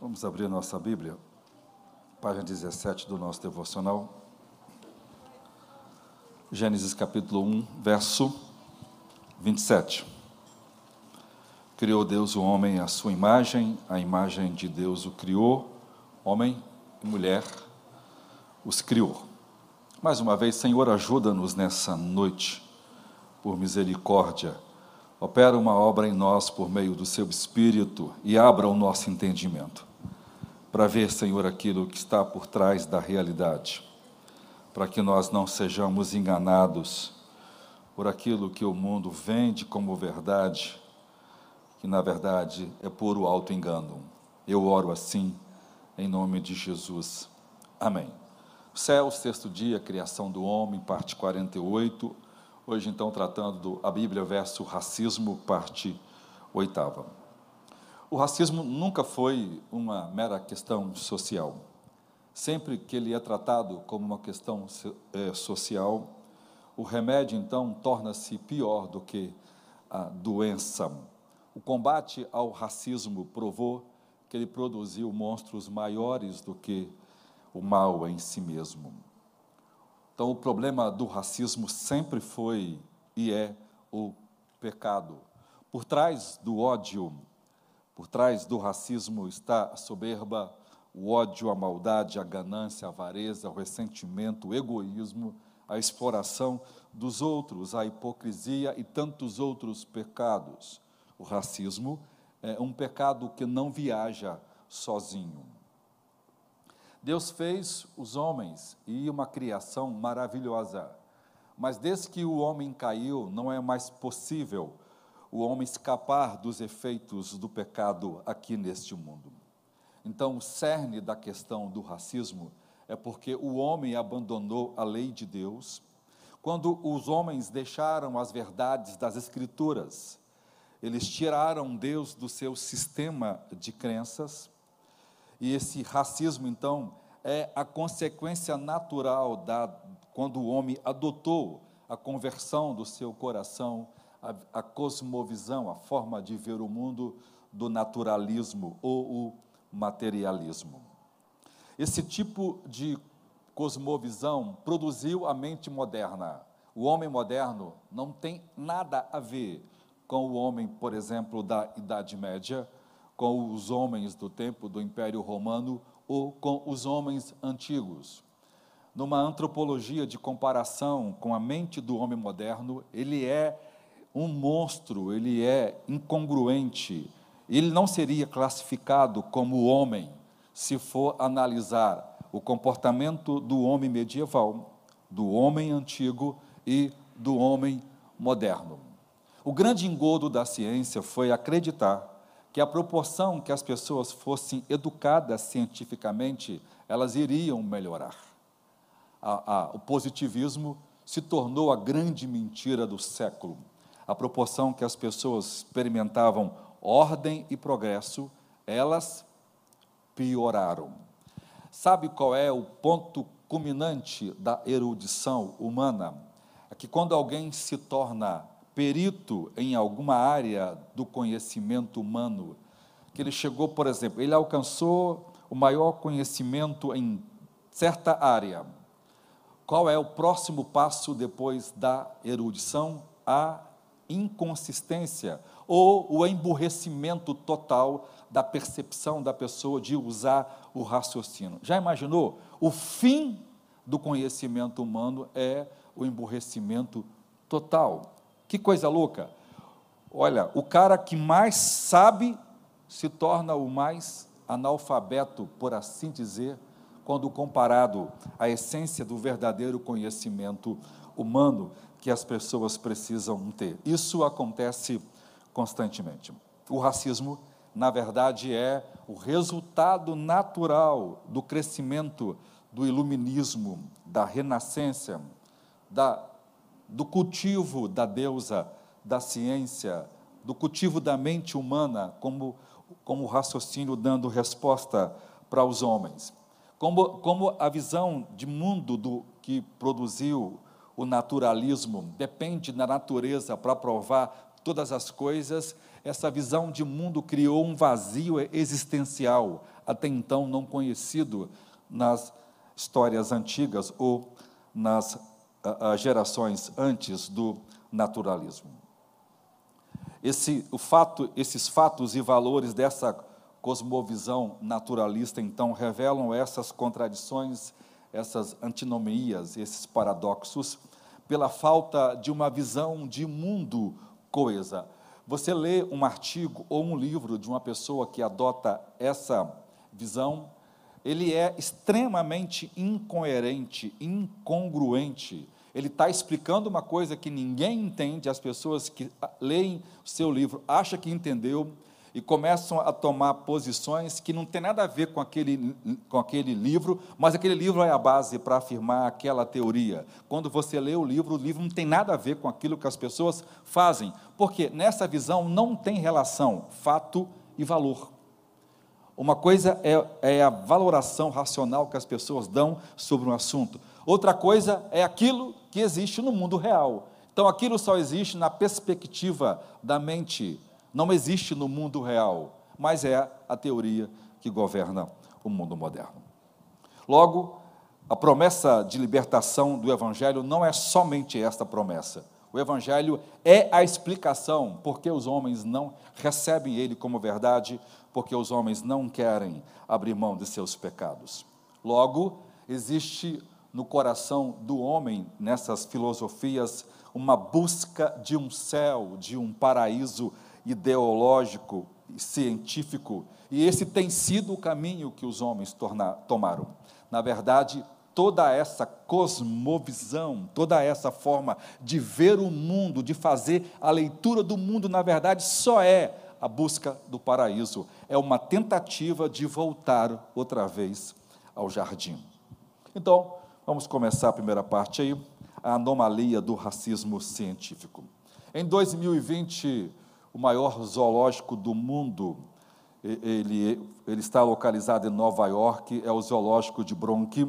Vamos abrir nossa Bíblia, página 17 do nosso devocional. Gênesis capítulo 1, verso 27. Criou Deus o homem à sua imagem, a imagem de Deus o criou, homem e mulher os criou. Mais uma vez, Senhor, ajuda-nos nessa noite, por misericórdia opera uma obra em nós por meio do seu Espírito e abra o nosso entendimento para ver, Senhor, aquilo que está por trás da realidade, para que nós não sejamos enganados por aquilo que o mundo vende como verdade, que na verdade é puro auto-engano. Eu oro assim, em nome de Jesus. Amém. Céu, sexto dia, criação do homem, parte 48. Hoje, então, tratando do, a Bíblia verso racismo, parte oitava. O racismo nunca foi uma mera questão social. Sempre que ele é tratado como uma questão é, social, o remédio, então, torna-se pior do que a doença. O combate ao racismo provou que ele produziu monstros maiores do que o mal em si mesmo. Então, o problema do racismo sempre foi e é o pecado. Por trás do ódio, por trás do racismo está a soberba, o ódio, a maldade, a ganância, a avareza, o ressentimento, o egoísmo, a exploração dos outros, a hipocrisia e tantos outros pecados. O racismo é um pecado que não viaja sozinho. Deus fez os homens e uma criação maravilhosa. Mas desde que o homem caiu, não é mais possível o homem escapar dos efeitos do pecado aqui neste mundo. Então, o cerne da questão do racismo é porque o homem abandonou a lei de Deus. Quando os homens deixaram as verdades das Escrituras, eles tiraram Deus do seu sistema de crenças e esse racismo, então, é a consequência natural da quando o homem adotou a conversão do seu coração, a, a cosmovisão, a forma de ver o mundo do naturalismo ou o materialismo. Esse tipo de cosmovisão produziu a mente moderna. O homem moderno não tem nada a ver com o homem, por exemplo, da Idade Média, com os homens do tempo do Império Romano ou com os homens antigos. Numa antropologia de comparação com a mente do homem moderno, ele é um monstro, ele é incongruente. Ele não seria classificado como homem se for analisar o comportamento do homem medieval, do homem antigo e do homem moderno. O grande engodo da ciência foi acreditar que a proporção que as pessoas fossem educadas cientificamente, elas iriam melhorar. A, a, o positivismo se tornou a grande mentira do século. A proporção que as pessoas experimentavam ordem e progresso, elas pioraram. Sabe qual é o ponto culminante da erudição humana? É que quando alguém se torna perito em alguma área do conhecimento humano, que ele chegou, por exemplo, ele alcançou o maior conhecimento em certa área. Qual é o próximo passo depois da erudição? A inconsistência ou o emburrecimento total da percepção da pessoa de usar o raciocínio. Já imaginou? O fim do conhecimento humano é o emburrecimento total. Que coisa louca. Olha, o cara que mais sabe se torna o mais analfabeto, por assim dizer, quando comparado à essência do verdadeiro conhecimento humano que as pessoas precisam ter. Isso acontece constantemente. O racismo, na verdade, é o resultado natural do crescimento do iluminismo, da renascença, da do cultivo da deusa, da ciência, do cultivo da mente humana como, como raciocínio dando resposta para os homens. Como, como a visão de mundo do que produziu o naturalismo depende da natureza para provar todas as coisas, essa visão de mundo criou um vazio existencial, até então não conhecido nas histórias antigas ou nas uh, gerações antes do naturalismo. Esse, o fato, esses fatos e valores dessa cosmovisão naturalista, então, revelam essas contradições, essas antinomias, esses paradoxos, pela falta de uma visão de mundo coesa. Você lê um artigo ou um livro de uma pessoa que adota essa visão, ele é extremamente incoerente, incongruente ele está explicando uma coisa que ninguém entende, as pessoas que leem o seu livro acham que entendeu e começam a tomar posições que não tem nada a ver com aquele, com aquele livro, mas aquele livro é a base para afirmar aquela teoria. Quando você lê o livro, o livro não tem nada a ver com aquilo que as pessoas fazem, porque nessa visão não tem relação fato e valor. Uma coisa é, é a valoração racional que as pessoas dão sobre um assunto, outra coisa é aquilo que existe no mundo real. Então aquilo só existe na perspectiva da mente, não existe no mundo real, mas é a teoria que governa o mundo moderno. Logo, a promessa de libertação do Evangelho não é somente esta promessa. O Evangelho é a explicação porque os homens não recebem ele como verdade, porque os homens não querem abrir mão de seus pecados. Logo, existe no coração do homem, nessas filosofias, uma busca de um céu, de um paraíso ideológico e científico, e esse tem sido o caminho que os homens torna, tomaram. Na verdade, toda essa cosmovisão, toda essa forma de ver o mundo, de fazer a leitura do mundo, na verdade, só é a busca do paraíso, é uma tentativa de voltar outra vez ao jardim. Então, Vamos começar a primeira parte aí, a anomalia do racismo científico. Em 2020, o maior zoológico do mundo, ele, ele está localizado em Nova York, é o zoológico de Bronx,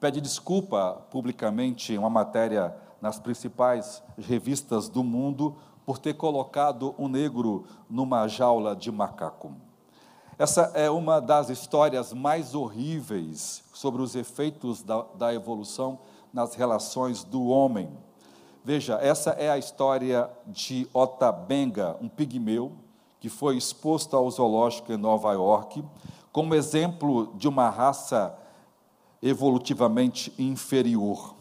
pede desculpa publicamente em uma matéria nas principais revistas do mundo por ter colocado um negro numa jaula de macaco. Essa é uma das histórias mais horríveis sobre os efeitos da, da evolução nas relações do homem. Veja, essa é a história de Otabenga, um pigmeu que foi exposto ao zoológico em Nova York, como exemplo de uma raça evolutivamente inferior.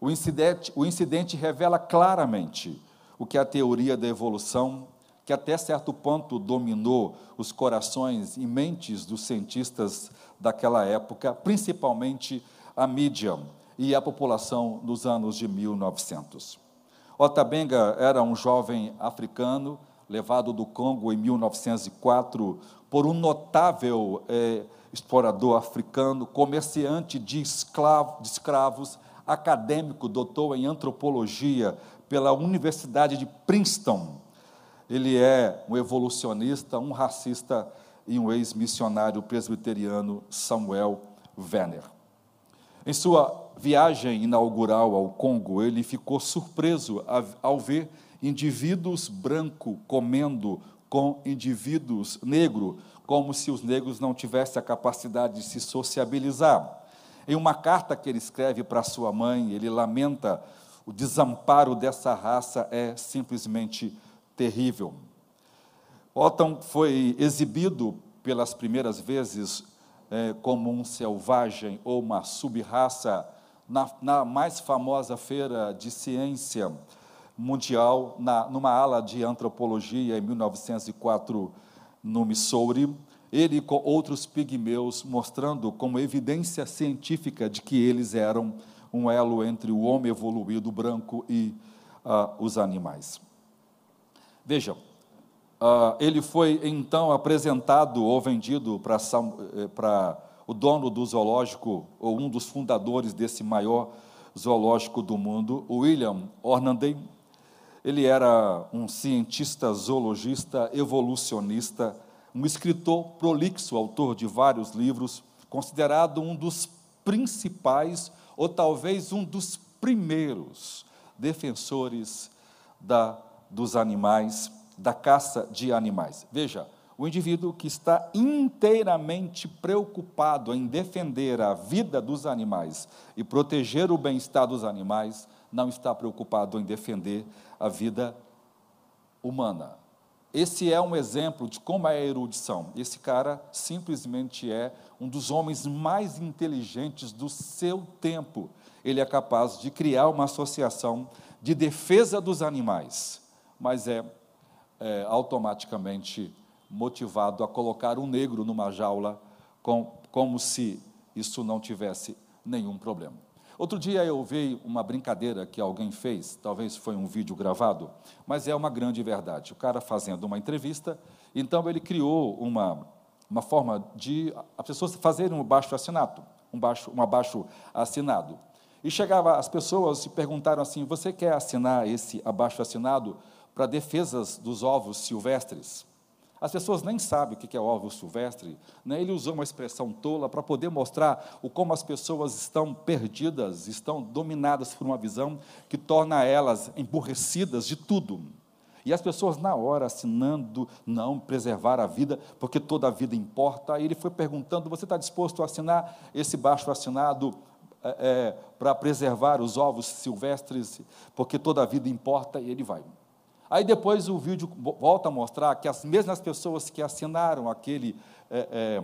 O incidente, o incidente revela claramente o que a teoria da evolução que até certo ponto dominou os corações e mentes dos cientistas daquela época, principalmente a mídia e a população nos anos de 1900. Otabenga era um jovem africano levado do Congo em 1904 por um notável é, explorador africano, comerciante de, escravo, de escravos, acadêmico, doutor em antropologia pela Universidade de Princeton, ele é um evolucionista, um racista e um ex-missionário presbiteriano, Samuel Werner. Em sua viagem inaugural ao Congo, ele ficou surpreso ao ver indivíduos brancos comendo com indivíduos negros, como se os negros não tivessem a capacidade de se sociabilizar. Em uma carta que ele escreve para sua mãe, ele lamenta o desamparo dessa raça é simplesmente terrível. Otton foi exibido pelas primeiras vezes é, como um selvagem ou uma subraça na, na, mais famosa feira de ciência mundial, na, numa ala de antropologia em 1904 no Missouri, ele com outros pigmeus mostrando como evidência científica de que eles eram um elo entre o homem evoluído branco e uh, os animais. Vejam, uh, ele foi então apresentado ou vendido para eh, o dono do zoológico, ou um dos fundadores desse maior zoológico do mundo, William Ornanday. Ele era um cientista zoologista, evolucionista, um escritor prolixo, autor de vários livros, considerado um dos principais, ou talvez um dos primeiros defensores da dos animais, da caça de animais. Veja, o indivíduo que está inteiramente preocupado em defender a vida dos animais e proteger o bem-estar dos animais, não está preocupado em defender a vida humana. Esse é um exemplo de como é a erudição. Esse cara simplesmente é um dos homens mais inteligentes do seu tempo. Ele é capaz de criar uma associação de defesa dos animais, mas é, é automaticamente motivado a colocar um negro numa jaula, com, como se isso não tivesse nenhum problema. Outro dia eu vi uma brincadeira que alguém fez, talvez foi um vídeo gravado, mas é uma grande verdade. O cara fazendo uma entrevista, então ele criou uma, uma forma de as pessoas fazerem um baixo assinado, um baixo, um abaixo assinado. E chegava as pessoas e perguntaram assim: "Você quer assinar esse abaixo assinado para defesas dos ovos silvestres?" As pessoas nem sabem o que é ovo silvestre. Né? Ele usou uma expressão tola para poder mostrar o como as pessoas estão perdidas, estão dominadas por uma visão que torna elas emburrecidas de tudo. E as pessoas, na hora, assinando, não, preservar a vida, porque toda a vida importa. Aí ele foi perguntando: você está disposto a assinar esse baixo assinado é, é, para preservar os ovos silvestres, porque toda a vida importa? E ele vai. Aí depois o vídeo volta a mostrar que as mesmas pessoas que assinaram aquele é, é,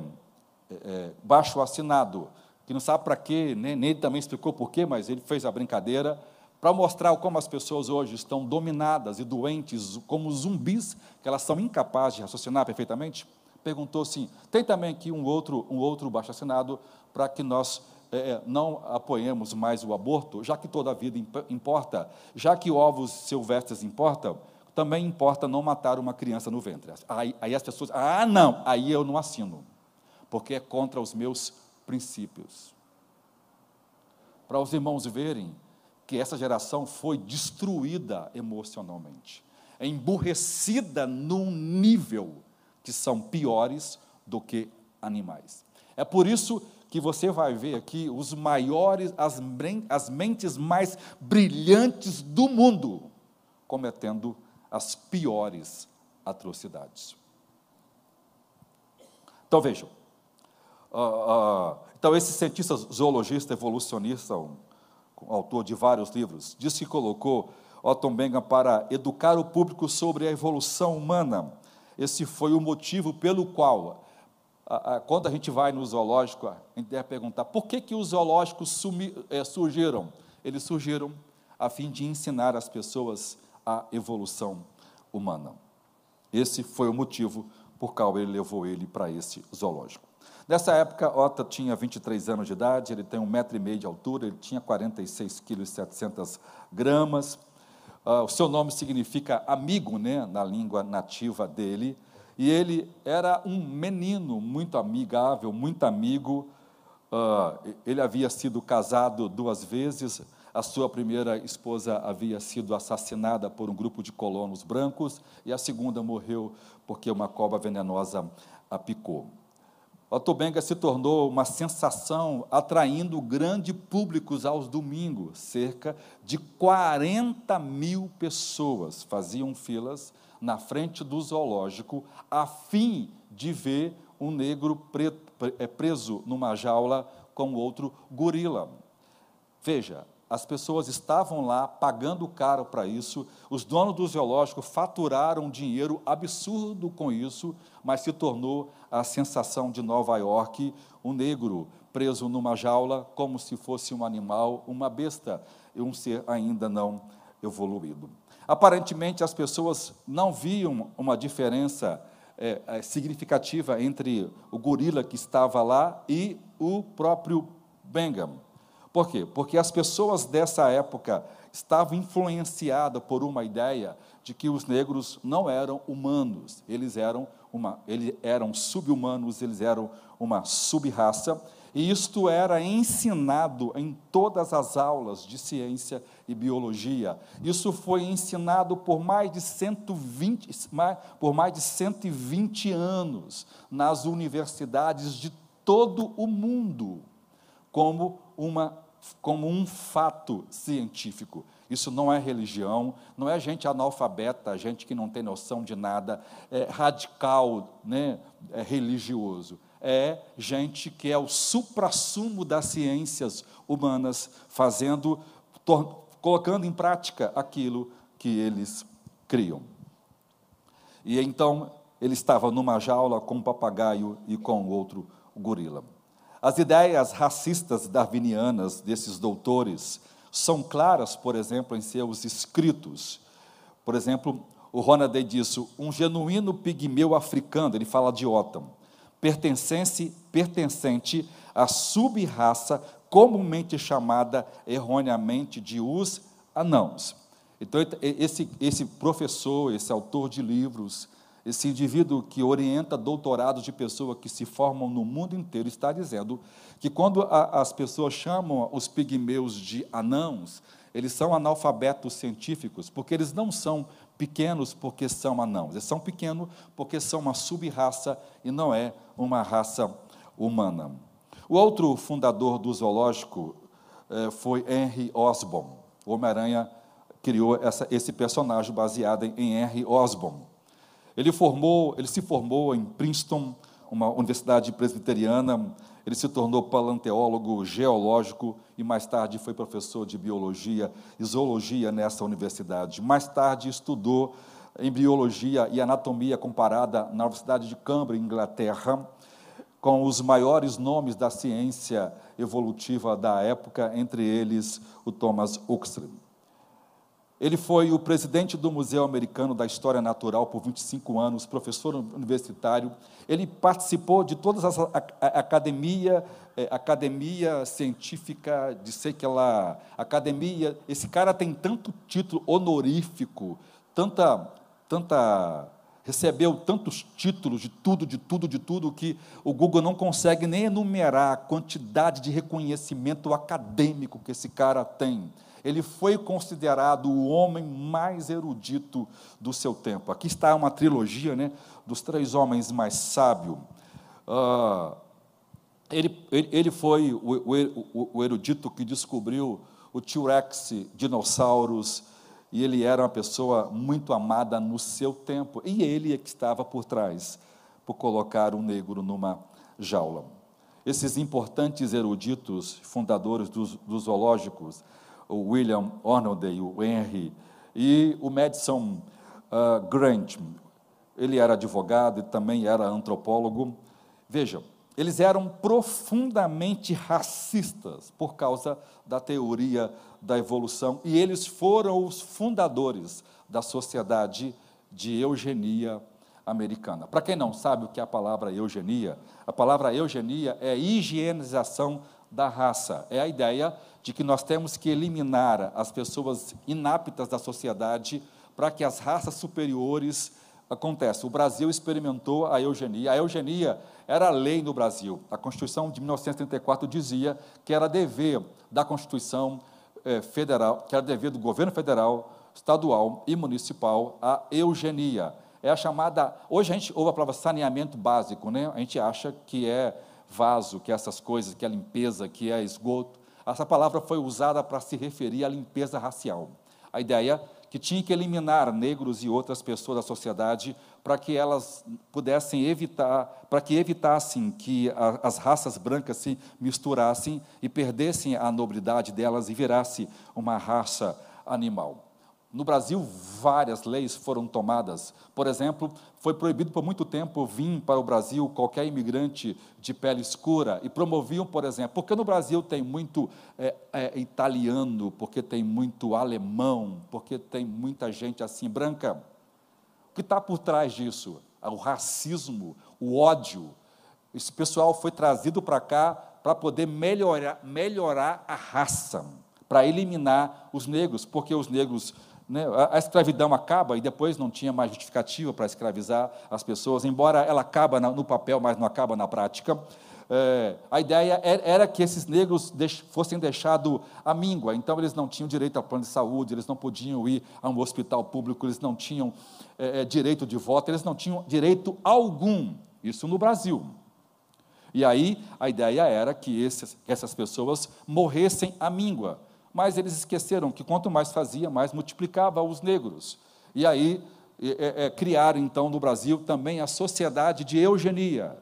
é, baixo assinado, que não sabe para quê, nem, nem ele também explicou por quê, mas ele fez a brincadeira, para mostrar como as pessoas hoje estão dominadas e doentes, como zumbis, que elas são incapazes de raciocinar perfeitamente, perguntou assim: tem também aqui um outro, um outro baixo assinado para que nós é, não apoiemos mais o aborto, já que toda a vida importa, já que ovos silvestres importam, também importa não matar uma criança no ventre. Aí, aí as pessoas, ah, não, aí eu não assino, porque é contra os meus princípios. Para os irmãos verem que essa geração foi destruída emocionalmente, é emburrecida num nível que são piores do que animais. É por isso que você vai ver aqui os maiores, as, as mentes mais brilhantes do mundo cometendo as piores atrocidades. Então vejam, uh, uh, então esse cientista zoologista evolucionista, um, um, autor de vários livros, disse que colocou Otto Benga para educar o público sobre a evolução humana. Esse foi o motivo pelo qual, uh, quando a gente vai no zoológico, a gente deve perguntar por que, que os zoológicos sumi, eh, surgiram? Eles surgiram a fim de ensinar as pessoas a evolução humana. Esse foi o motivo por qual ele levou ele para esse zoológico. Nessa época, Otto tinha 23 anos de idade, ele tem um metro e meio de altura, ele tinha 46 quilos e 700 gramas. Uh, o seu nome significa amigo, né, na língua nativa dele. E ele era um menino muito amigável, muito amigo. Uh, ele havia sido casado duas vezes, a sua primeira esposa havia sido assassinada por um grupo de colonos brancos e a segunda morreu porque uma cobra venenosa a picou. Otto se tornou uma sensação, atraindo grande públicos aos domingos. Cerca de 40 mil pessoas faziam filas na frente do zoológico a fim de ver um negro é, preso numa jaula com outro gorila. Veja, as pessoas estavam lá pagando caro para isso, os donos do zoológico faturaram dinheiro absurdo com isso, mas se tornou a sensação de Nova York, um negro preso numa jaula como se fosse um animal, uma besta, um ser ainda não evoluído. Aparentemente, as pessoas não viam uma diferença é, significativa entre o gorila que estava lá e o próprio Bengham. Por quê? Porque as pessoas dessa época estavam influenciadas por uma ideia de que os negros não eram humanos, eles eram uma, eles eram subhumanos, eles eram uma subraça, e isto era ensinado em todas as aulas de ciência e biologia. Isso foi ensinado por mais de 120, por mais de 120 anos nas universidades de todo o mundo, como uma como um fato científico. Isso não é religião, não é gente analfabeta, gente que não tem noção de nada, é radical, né, é religioso. É gente que é o suprassumo das ciências humanas, fazendo, colocando em prática aquilo que eles criam. E então ele estava numa jaula com um papagaio e com outro gorila. As ideias racistas darwinianas desses doutores são claras, por exemplo, em seus escritos. Por exemplo, o Ronaday disse: um genuíno pigmeu africano, ele fala de Ottam, pertencente, pertencente à sub-raça comumente chamada erroneamente de os anãos. Então, esse, esse professor, esse autor de livros, esse indivíduo que orienta doutorados de pessoas que se formam no mundo inteiro, está dizendo que quando a, as pessoas chamam os pigmeus de anãos, eles são analfabetos científicos, porque eles não são pequenos porque são anãos, eles são pequenos porque são uma sub-raça e não é uma raça humana. O outro fundador do zoológico eh, foi Henry Osborn. O Homem-Aranha criou essa, esse personagem baseado em Henry Osborn. Ele, formou, ele se formou em Princeton, uma universidade presbiteriana, ele se tornou paleontólogo geológico e mais tarde foi professor de biologia e zoologia nessa universidade. Mais tarde estudou embriologia e anatomia comparada na Universidade de Cambridge, Inglaterra, com os maiores nomes da ciência evolutiva da época, entre eles o Thomas Huxley. Ele foi o presidente do Museu Americano da História Natural por 25 anos, professor universitário. Ele participou de todas as academia, é, academia científica, de sei que lá, academia. Esse cara tem tanto título honorífico, tanta, tanta recebeu tantos títulos de tudo, de tudo, de tudo que o Google não consegue nem enumerar a quantidade de reconhecimento acadêmico que esse cara tem ele foi considerado o homem mais erudito do seu tempo. Aqui está uma trilogia né, dos três homens mais sábios. Uh, ele, ele, ele, foi o, o, o, erudito que descobriu o T-Rex, dinossauros, e ele era uma pessoa muito amada no seu tempo. E ele é que estava por trás, por colocar o negro numa jaula. Esses importantes eruditos, fundadores dos, dos zoológicos, o William Hornaday, o Henry, e o Madison uh, Grant. Ele era advogado e também era antropólogo. Vejam, eles eram profundamente racistas por causa da teoria da evolução e eles foram os fundadores da sociedade de eugenia americana. Para quem não sabe o que é a palavra eugenia, a palavra eugenia é higienização da raça. É a ideia de que nós temos que eliminar as pessoas inaptas da sociedade para que as raças superiores aconteçam. O Brasil experimentou a eugenia. A eugenia era lei no Brasil. A Constituição de 1934 dizia que era dever da Constituição eh, Federal, que era dever do governo federal, estadual e municipal a eugenia. É a chamada, hoje a gente ouve a palavra saneamento básico, né? A gente acha que é vaso, que é essas coisas, que é limpeza, que é esgoto. Essa palavra foi usada para se referir à limpeza racial. A ideia que tinha que eliminar negros e outras pessoas da sociedade para que elas pudessem evitar, para que evitassem que a, as raças brancas se misturassem e perdessem a nobridade delas e virasse uma raça animal. No Brasil, várias leis foram tomadas. Por exemplo, foi proibido por muito tempo vir para o Brasil qualquer imigrante de pele escura e promoviam, por exemplo, porque no Brasil tem muito é, é, italiano, porque tem muito alemão, porque tem muita gente assim branca. O que está por trás disso? O racismo, o ódio. Esse pessoal foi trazido para cá para poder melhorar, melhorar a raça, para eliminar os negros, porque os negros né? A escravidão acaba e depois não tinha mais justificativa para escravizar as pessoas, embora ela acaba no papel, mas não acaba na prática. É, a ideia era que esses negros fossem deixados à míngua, então eles não tinham direito a plano de saúde, eles não podiam ir a um hospital público, eles não tinham é, é direito de voto, eles não tinham direito algum, isso no Brasil. E aí a ideia era que esses, essas pessoas morressem à míngua, mas eles esqueceram que quanto mais fazia, mais multiplicava os negros. E aí é, é, criaram, então, no Brasil também a Sociedade de Eugenia,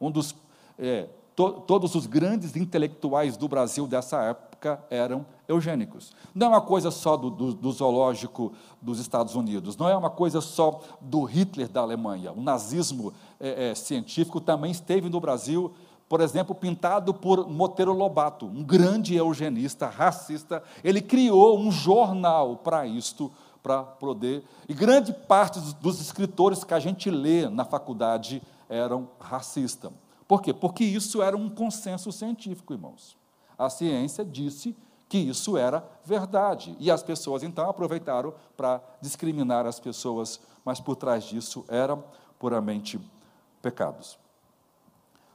um dos. É, to, todos os grandes intelectuais do Brasil dessa época eram eugênicos. Não é uma coisa só do, do, do, zoológico dos Estados Unidos, não é uma coisa só do Hitler da Alemanha. O nazismo é, é, científico também esteve no Brasil, por exemplo, pintado por Monteiro Lobato, um grande eugenista, racista. Ele criou um jornal para isto, para poder. E grande parte dos escritores que a gente lê na faculdade eram racistas. Por quê? Porque isso era um consenso científico, irmãos. A ciência disse que isso era verdade. E as pessoas então aproveitaram para discriminar as pessoas, mas por trás disso eram puramente pecados.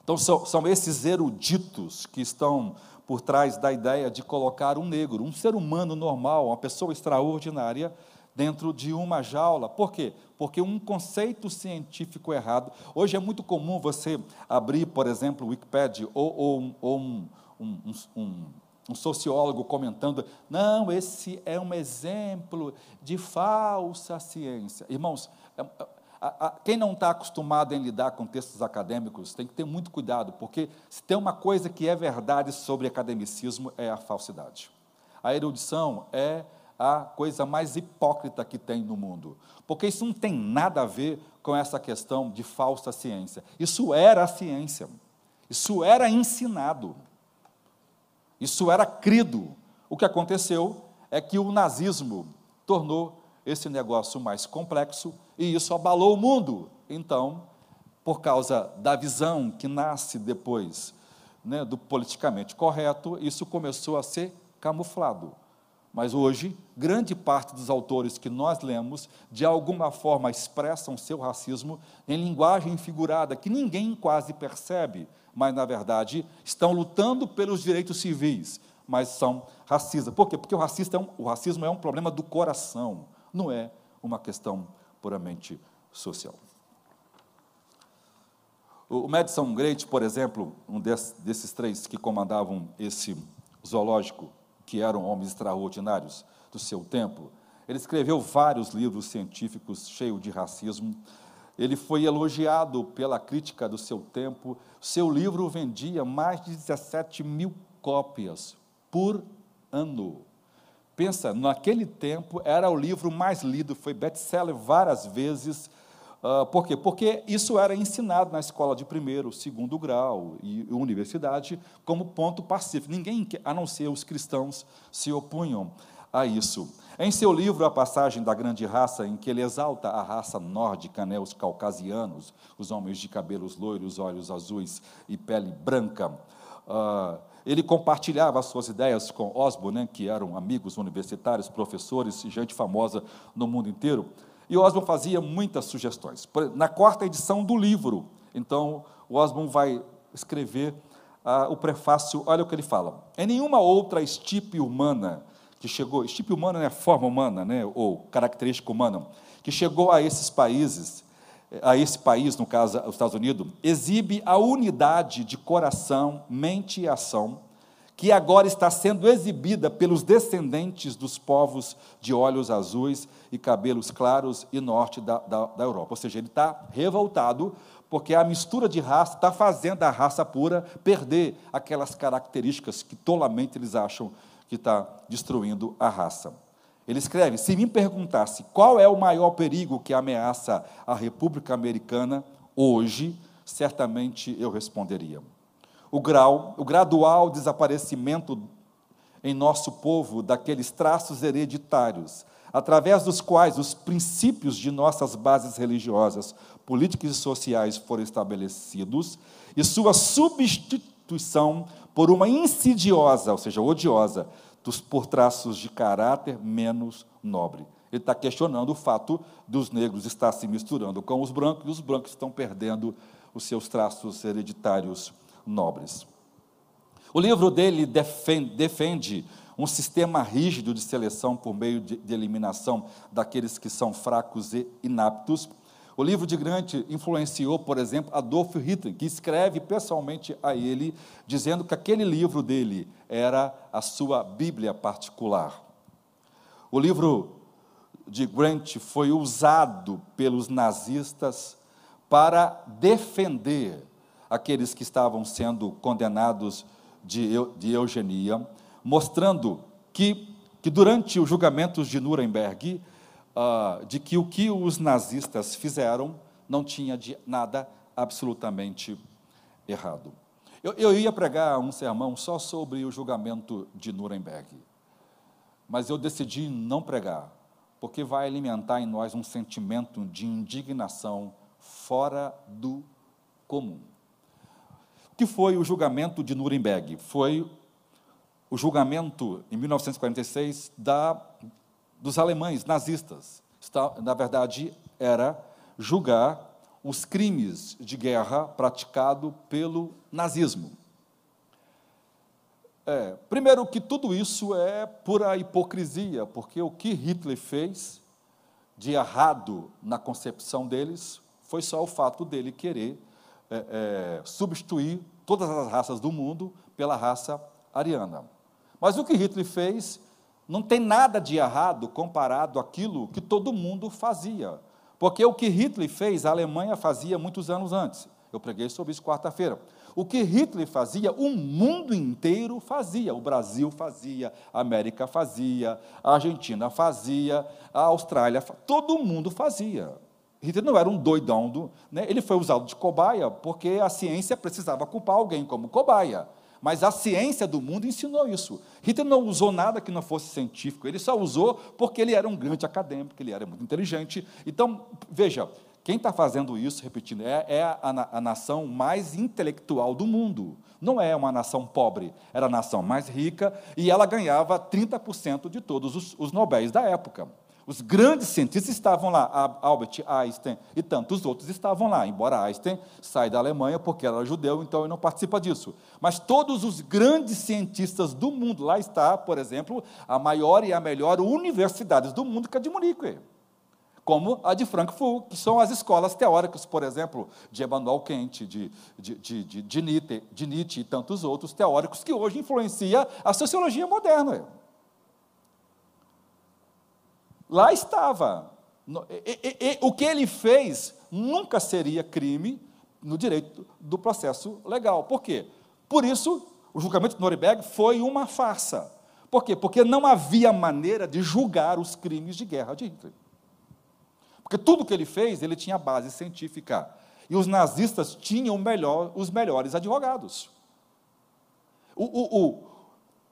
Então são, são esses eruditos que estão por trás da ideia de colocar um negro, um ser humano normal, uma pessoa extraordinária, dentro de uma jaula. Por quê? Porque um conceito científico errado. Hoje é muito comum você abrir, por exemplo, o Wikipedia ou, ou, ou um, um, um, um sociólogo comentando: não, esse é um exemplo de falsa ciência. Irmãos, é, é, a, a, quem não está acostumado em lidar com textos acadêmicos tem que ter muito cuidado, porque se tem uma coisa que é verdade sobre academicismo é a falsidade. A erudição é a coisa mais hipócrita que tem no mundo. Porque isso não tem nada a ver com essa questão de falsa ciência. Isso era a ciência. Isso era ensinado. Isso era crido. O que aconteceu é que o nazismo tornou esse negócio mais complexo e isso abalou o mundo. Então, por causa da visão que nasce depois né, do politicamente correto, isso começou a ser camuflado. Mas hoje, grande parte dos autores que nós lemos, de alguma forma expressam seu racismo em linguagem figurada, que ninguém quase percebe, mas, na verdade, estão lutando pelos direitos civis, mas são racistas. Por quê? Porque o, é um, o racismo é um problema do coração, não é uma questão puramente social. O Madison Great, por exemplo, um desses três que comandavam esse zoológico, que eram homens extraordinários do seu tempo. Ele escreveu vários livros científicos cheios de racismo. Ele foi elogiado pela crítica do seu tempo. Seu livro vendia mais de 17 mil cópias por ano. Pensa, naquele tempo era o livro mais lido, foi best-seller várias vezes Uh, por quê? Porque isso era ensinado na escola de primeiro, segundo grau e universidade como ponto pacífico. Ninguém, a não ser os cristãos, se opunham a isso. Em seu livro, A Passagem da Grande Raça, em que ele exalta a raça nórdica, né, os caucasianos, os homens de cabelos loiros, olhos azuis e pele branca, uh, ele compartilhava as suas ideias com Osborne, né, que eram amigos universitários, professores e gente famosa no mundo inteiro. E Osborne fazia muitas sugestões. Na quarta edição do livro, então, Osborne vai escrever ah, o prefácio, olha o que ele fala. Em nenhuma outra estipe humana que chegou, estipe humana é forma humana, né, ou característica humana, que chegou a esses países, a esse país, no caso, os Estados Unidos, exibe a unidade de coração, mente e ação que agora está sendo exibida pelos descendentes dos povos de olhos azuis e cabelos claros e norte da, da, da Europa. Ou seja, ele está revoltado porque a mistura de raça está fazendo a raça pura perder aquelas características que tolamente eles acham que está destruindo a raça. Ele escreve: se me perguntasse qual é o maior perigo que ameaça a República Americana hoje, certamente eu responderia. O grau, o gradual desaparecimento em nosso povo daqueles traços hereditários, através dos quais os princípios de nossas bases religiosas, políticas e sociais foram estabelecidos, e sua substituição por uma insidiosa, ou seja, odiosa, dos, por traços de caráter menos nobre. Ele está questionando o fato dos negros estar se misturando com os brancos e os brancos estão perdendo os seus traços hereditários nobres. O livro dele defende, defende um sistema rígido de seleção por meio de, de eliminação daqueles que são fracos e inaptos, O livro de Grant influenciou, por exemplo, Adolf Hitler, que escreve pessoalmente a ele, dizendo que aquele livro dele era a sua Bíblia particular. O livro de Grant foi usado pelos nazistas para defender aqueles que estavam sendo condenados de, de eugenia, mostrando que, que durante os julgamentos de Nuremberg, uh, de que o que os nazistas fizeram não tinha de nada absolutamente errado. Eu, eu ia pregar um sermão só sobre o julgamento de Nuremberg, mas eu decidi não pregar, porque vai alimentar em nós um sentimento de indignação fora do comum. O que foi o julgamento de Nuremberg? Foi o julgamento, em 1946, da dos alemães nazistas. Na verdade, era julgar os crimes de guerra praticados pelo nazismo. É, primeiro, que tudo isso é pura hipocrisia, porque o que Hitler fez de errado na concepção deles foi só o fato dele querer é, é, substituir todas as raças do mundo pela raça ariana. Mas o que Hitler fez não tem nada de errado comparado àquilo que todo mundo fazia. Porque o que Hitler fez, a Alemanha fazia muitos anos antes. Eu preguei sobre isso quarta-feira. O que Hitler fazia, o mundo inteiro fazia. O Brasil fazia, a América fazia, a Argentina fazia, a Austrália, todo mundo fazia. Hitler não era um doidão, do, né? ele foi usado de cobaia porque a ciência precisava culpar alguém como cobaia. Mas a ciência do mundo ensinou isso. Hitler não usou nada que não fosse científico, ele só usou porque ele era um grande acadêmico, ele era muito inteligente. Então, veja, quem está fazendo isso, repetindo, é, é a, a, nação mais intelectual do mundo. Não é uma nação pobre, era a nação mais rica e ela ganhava 30% de todos os, os Nobéis da época. Os grandes cientistas estavam lá, Albert Einstein e tantos outros estavam lá, embora Einstein saia da Alemanha porque era judeu, então ele não participa disso. Mas todos os grandes cientistas do mundo, lá está, por exemplo, a maior e a melhor universidade do mundo, que é de Munique, como a de Frankfurt, que são as escolas teóricas, por exemplo, de Emmanuel Kant, de, de, de, de, Nietzsche, de Nietzsche e tantos outros teóricos que hoje influenciam a sociologia moderna. Lá estava. O que ele fez nunca seria crime no direito do processo legal. Por quê? Por isso, o julgamento de Nuremberg foi uma farsa. Por quê? Porque não havia maneira de julgar os crimes de guerra de Hitler. Porque tudo que ele fez, ele tinha base científica. E os nazistas tinham melhor, os melhores advogados. O, o, o,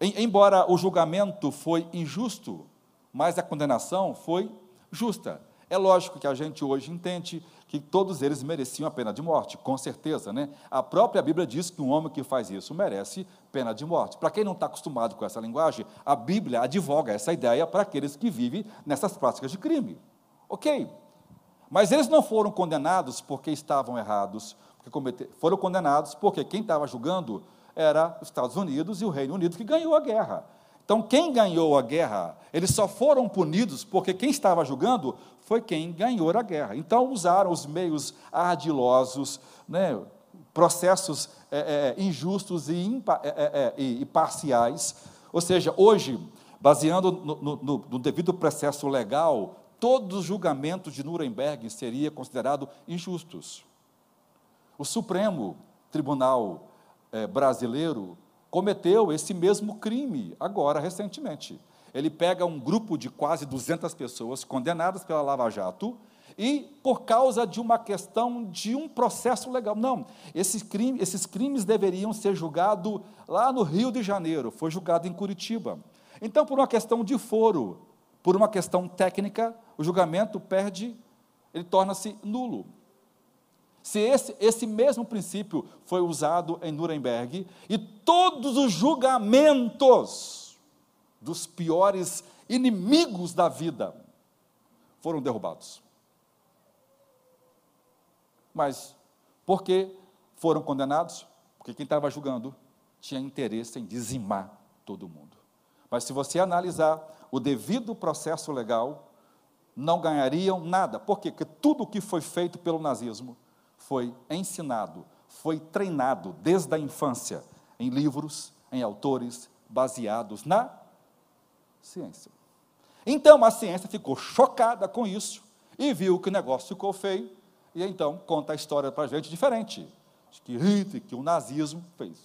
embora o julgamento foi injusto, mas a condenação foi justa. É lógico que a gente hoje entende que todos eles mereciam a pena de morte, com certeza, né? A própria Bíblia diz que um homem que faz isso merece pena de morte. Para quem não está acostumado com essa linguagem, a Bíblia advoga essa ideia para aqueles que vivem nessas práticas de crime. Ok. Mas eles não foram condenados porque estavam errados, porque cometer, foram condenados porque quem estava julgando era os Estados Unidos e o Reino Unido que ganhou a guerra. Então, quem ganhou a guerra, eles só foram punidos porque quem estava julgando foi quem ganhou a guerra. Então, usaram os meios ardilosos, né, processos é, é, injustos e, impa, é, é, é e, parciais. Ou seja, hoje, baseando no, no, no devido processo legal, todos os julgamentos de Nuremberg seriam considerados injustos. O Supremo Tribunal é, Brasileiro cometeu esse mesmo crime agora, recentemente. Ele pega um grupo de quase 200 pessoas condenadas pela Lava Jato e por causa de uma questão de um processo legal. Não, esses crimes, esses crimes deveriam ser julgados lá no Rio de Janeiro, foi julgado em Curitiba. Então, por uma questão de foro, por uma questão técnica, o julgamento perde, ele torna-se nulo. Se esse, esse mesmo princípio foi usado em Nuremberg, e todos os julgamentos dos piores inimigos da vida foram derrubados. Mas por que foram condenados? Porque quem estava julgando tinha interesse em dizimar todo mundo. Mas se você analisar o devido processo legal, não ganhariam nada. Por quê? Porque tudo o que foi feito pelo nazismo foi ensinado, foi treinado desde a infância em livros, em autores baseados na ciência. Então a ciência ficou chocada com isso e viu que o negócio ficou feio e então conta a história para a gente diferente, de que Hitler, que o nazismo fez.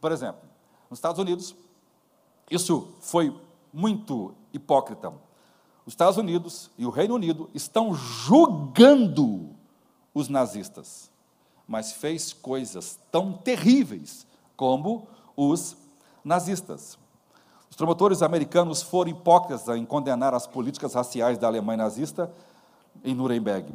Por exemplo, nos Estados Unidos, isso foi muito hipócrita. Os Estados Unidos e o Reino Unido estão julgando os nazistas, mas fez coisas tão terríveis como os nazistas. Os promotores americanos foram hipócritas em condenar as políticas raciais da Alemanha nazista em Nuremberg,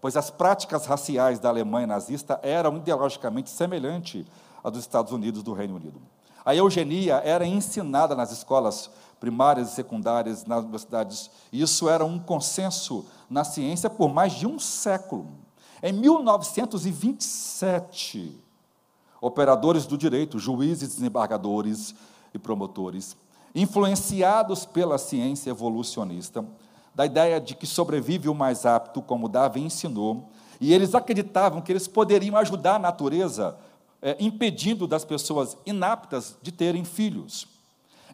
pois as práticas raciais da Alemanha nazista eram ideologicamente semelhantes às dos Estados Unidos do Reino Unido. A eugenia era ensinada nas escolas primárias e secundárias, nas universidades. Isso era um consenso na ciência por mais de um século. Em 1927, operadores do direito, juízes, desembargadores e promotores, influenciados pela ciência evolucionista, da ideia de que sobrevive o mais apto, como Darwin ensinou, e eles acreditavam que eles poderiam ajudar a natureza, é, impedindo das pessoas inaptas de terem filhos.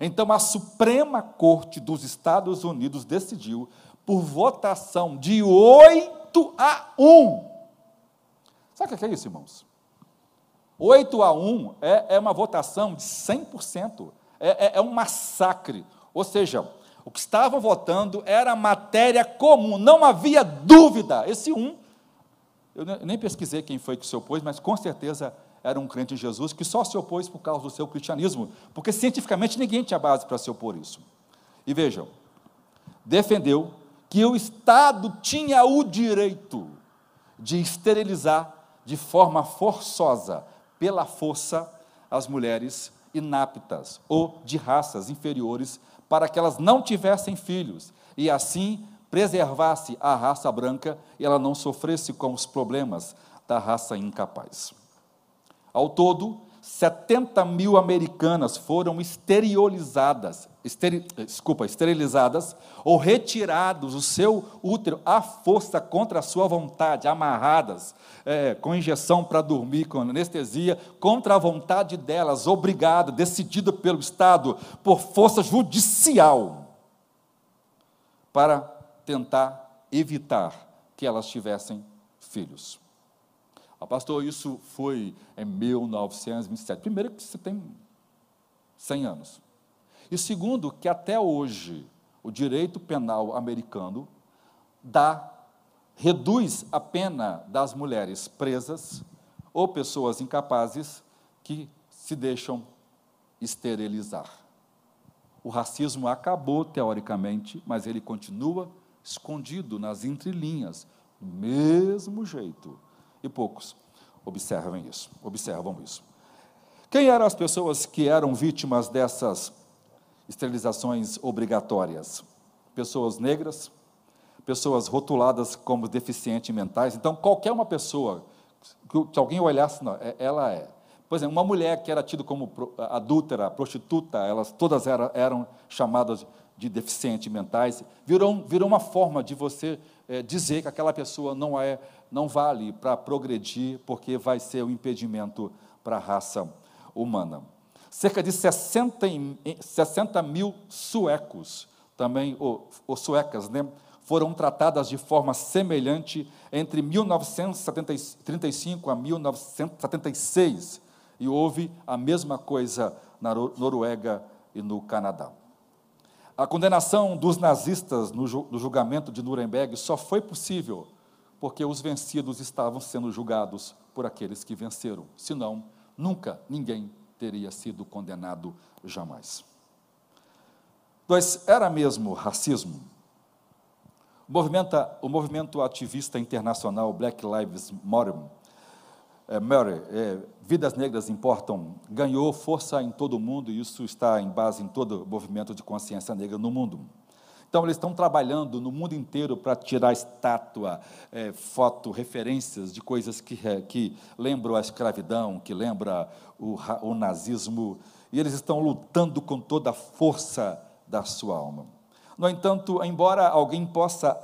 Então, a Suprema Corte dos Estados Unidos decidiu, por votação de 8 a 1. Sabe o que é isso, irmãos? 8 a 1 é, é uma votação de 100%. É, é, é um massacre. Ou seja, o que estavam votando era matéria comum, não havia dúvida. Esse um, eu nem pesquisei quem foi que se opôs, mas com certeza era um crente em Jesus que só se opôs por causa do seu cristianismo, porque cientificamente ninguém tinha base para se opor isso. E vejam, defendeu que o Estado tinha o direito de esterilizar de forma forçosa, pela força, as mulheres inaptas ou de raças inferiores, para que elas não tivessem filhos e assim preservasse a raça branca e ela não sofresse com os problemas da raça incapaz. Ao todo, 70 mil americanas foram esterilizadas, esteri, desculpa, esterilizadas ou retirados o seu útero à força contra a sua vontade, amarradas, é, com injeção para dormir, com anestesia, contra a vontade delas, obrigada, decidida pelo Estado, por força judicial, para tentar evitar que elas tivessem filhos. Ah, pastor, isso foi em 1927. Primeiro, que você tem 100 anos. E segundo, que até hoje o direito penal americano dá, reduz a pena das mulheres presas ou pessoas incapazes que se deixam esterilizar. O racismo acabou teoricamente, mas ele continua escondido nas entrelinhas, do mesmo jeito e poucos observam isso, observam isso. Quem eram as pessoas que eram vítimas dessas esterilizações obrigatórias? Pessoas negras, pessoas rotuladas como deficientes mentais. Então, qualquer uma pessoa que alguém olhasse, não, é, ela é. Por exemplo, uma mulher que era tida como adúltera, prostituta, elas todas eram, eram chamadas de deficientes mentais, virou, virou uma forma de você é, dizer que aquela pessoa não é não vale para progredir, porque vai ser um impedimento para a raça humana. Cerca de 60, 60 mil suecos, também, ou, ou suecas, né, foram tratadas de forma semelhante entre 1935 a 1976, e houve a mesma coisa na Noruega e no Canadá. A condenação dos nazistas no julgamento de Nuremberg só foi possível porque os vencidos estavam sendo julgados por aqueles que venceram. Senão, nunca ninguém teria sido condenado jamais. Pois era mesmo racismo. O movimento, o movimento ativista internacional Black Lives Matter, é, é, Vidas Negras Importam, ganhou força em todo o mundo, e isso está em base em todo o movimento de consciência negra no mundo. Então, eles estão trabalhando no mundo inteiro para tirar estátua, é, foto, referências de coisas que, é, que lembram a escravidão, que lembram o, o nazismo, e eles estão lutando com toda a força da sua alma. No entanto, embora alguém possa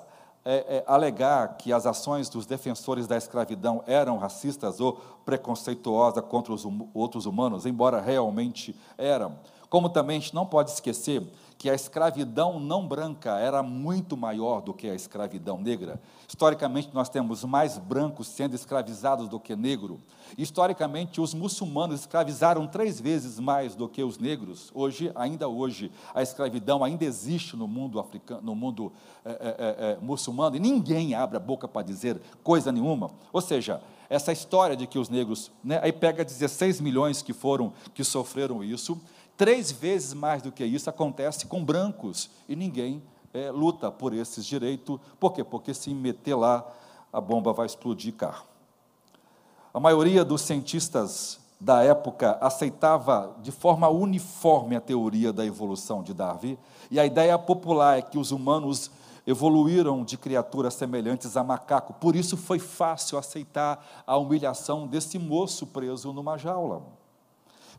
é, é, alegar que as ações dos defensores da escravidão eram racistas ou preconceituosas contra os hum, outros humanos, embora realmente eram, como também a gente não pode esquecer que a escravidão não branca era muito maior do que a escravidão negra. Historicamente, nós temos mais brancos sendo escravizados do que negro. Historicamente, os muçulmanos escravizaram três vezes mais do que os negros. Hoje, ainda hoje, a escravidão ainda existe no mundo africano, no mundo é, é, é, muçulmano, e ninguém abre a boca para dizer coisa nenhuma. Ou seja, essa história de que os negros, né, aí pega 16 milhões que foram, que sofreram isso, Três vezes mais do que isso acontece com brancos e ninguém é, luta por esses direitos. Por quê? Porque se meter lá, a bomba vai explodir carro. A maioria dos cientistas da época aceitava de forma uniforme a teoria da evolução de Darwin, e a ideia popular é que os humanos evoluíram de criaturas semelhantes a macaco. Por isso foi fácil aceitar a humilhação desse moço preso numa jaula.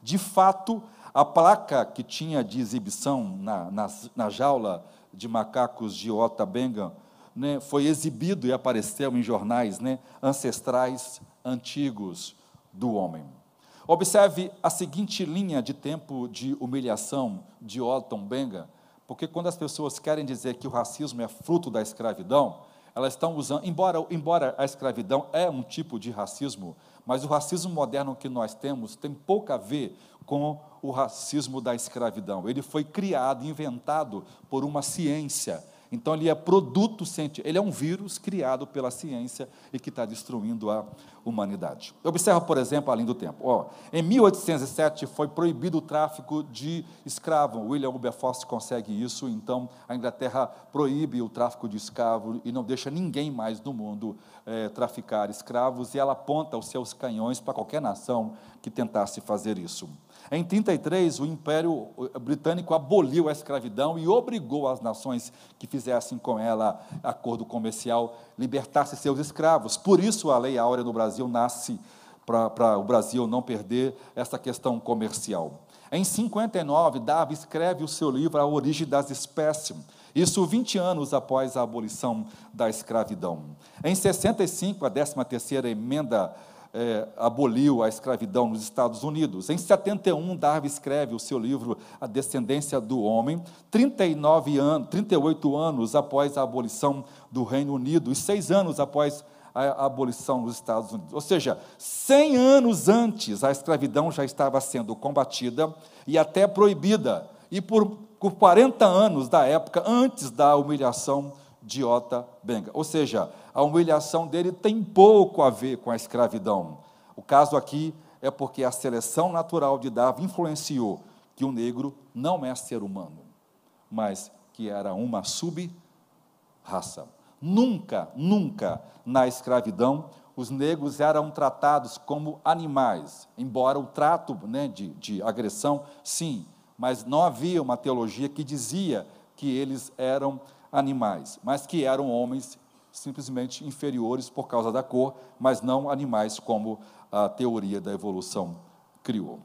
De fato, a placa que tinha de exibição na, na, na jaula de macacos de Otabenga né, foi exibido e apareceu em jornais né, ancestrais antigos do homem. Observe a seguinte linha de tempo de humilhação de Otton Benga, porque quando as pessoas querem dizer que o racismo é fruto da escravidão, elas estão usando, embora, embora a escravidão é um tipo de racismo, mas o racismo moderno que nós temos tem pouco a ver com o racismo da escravidão. Ele foi criado, inventado por uma ciência. Então, ele é produto científico, ele é um vírus criado pela ciência e que está destruindo a humanidade. Observa, por exemplo, além do tempo. Oh, em 1807 foi proibido o tráfico de escravos. William Wilberforce consegue isso, então a Inglaterra proíbe o tráfico de escravos e não deixa ninguém mais no mundo é, traficar escravos, e ela aponta os seus canhões para qualquer nação que tentasse fazer isso. Em 33, o Império Britânico aboliu a escravidão e obrigou as nações que fizessem com ela acordo comercial libertasse seus escravos. Por isso, a Lei Áurea no Brasil nasce para o Brasil não perder essa questão comercial. Em 59, Darwin escreve o seu livro A Origem das Espécies, isso 20 anos após a abolição da escravidão. Em 65, a 13ª emenda é, aboliu a escravidão nos Estados Unidos. Em 71, Darwin escreve o seu livro A Descendência do Homem, 39 anos, 38 anos após a abolição do Reino Unido e seis anos após a abolição nos Estados Unidos. Ou seja, 100 anos antes, a escravidão já estava sendo combatida e até proibida. E por, por 40 anos da época, antes da humilhação de Ota Benga. Ou seja, a humilhação dele tem pouco a ver com a escravidão. O caso aqui é porque a seleção natural de Darwin influenciou que o negro não é ser humano, mas que era uma sub-raça. Nunca, nunca na escravidão os negros eram tratados como animais, embora o trato né, de, de agressão, sim, mas não havia uma teologia que dizia que eles eram animais, mas que eram homens simplesmente inferiores por causa da cor, mas não animais como a teoria da evolução criou.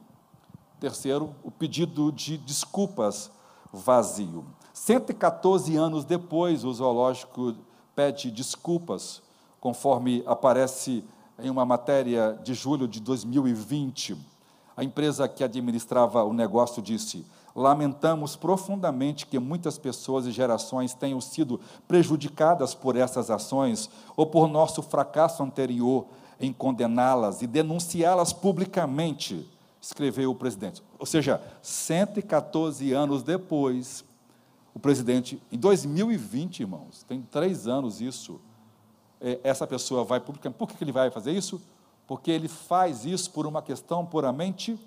Terceiro, o pedido de desculpas vazio. 114 anos depois, o zoológico pede desculpas, conforme aparece em uma matéria de julho de 2020. A empresa que administrava o negócio disse: Lamentamos profundamente que muitas pessoas e gerações tenham sido prejudicadas por essas ações ou por nosso fracasso anterior em condená-las e denunciá-las publicamente, escreveu o presidente. Ou seja, 114 anos depois, o presidente, em 2020, irmãos, tem três anos isso, é, essa pessoa vai publicamente. Por que ele vai fazer isso? Porque ele faz isso por uma questão puramente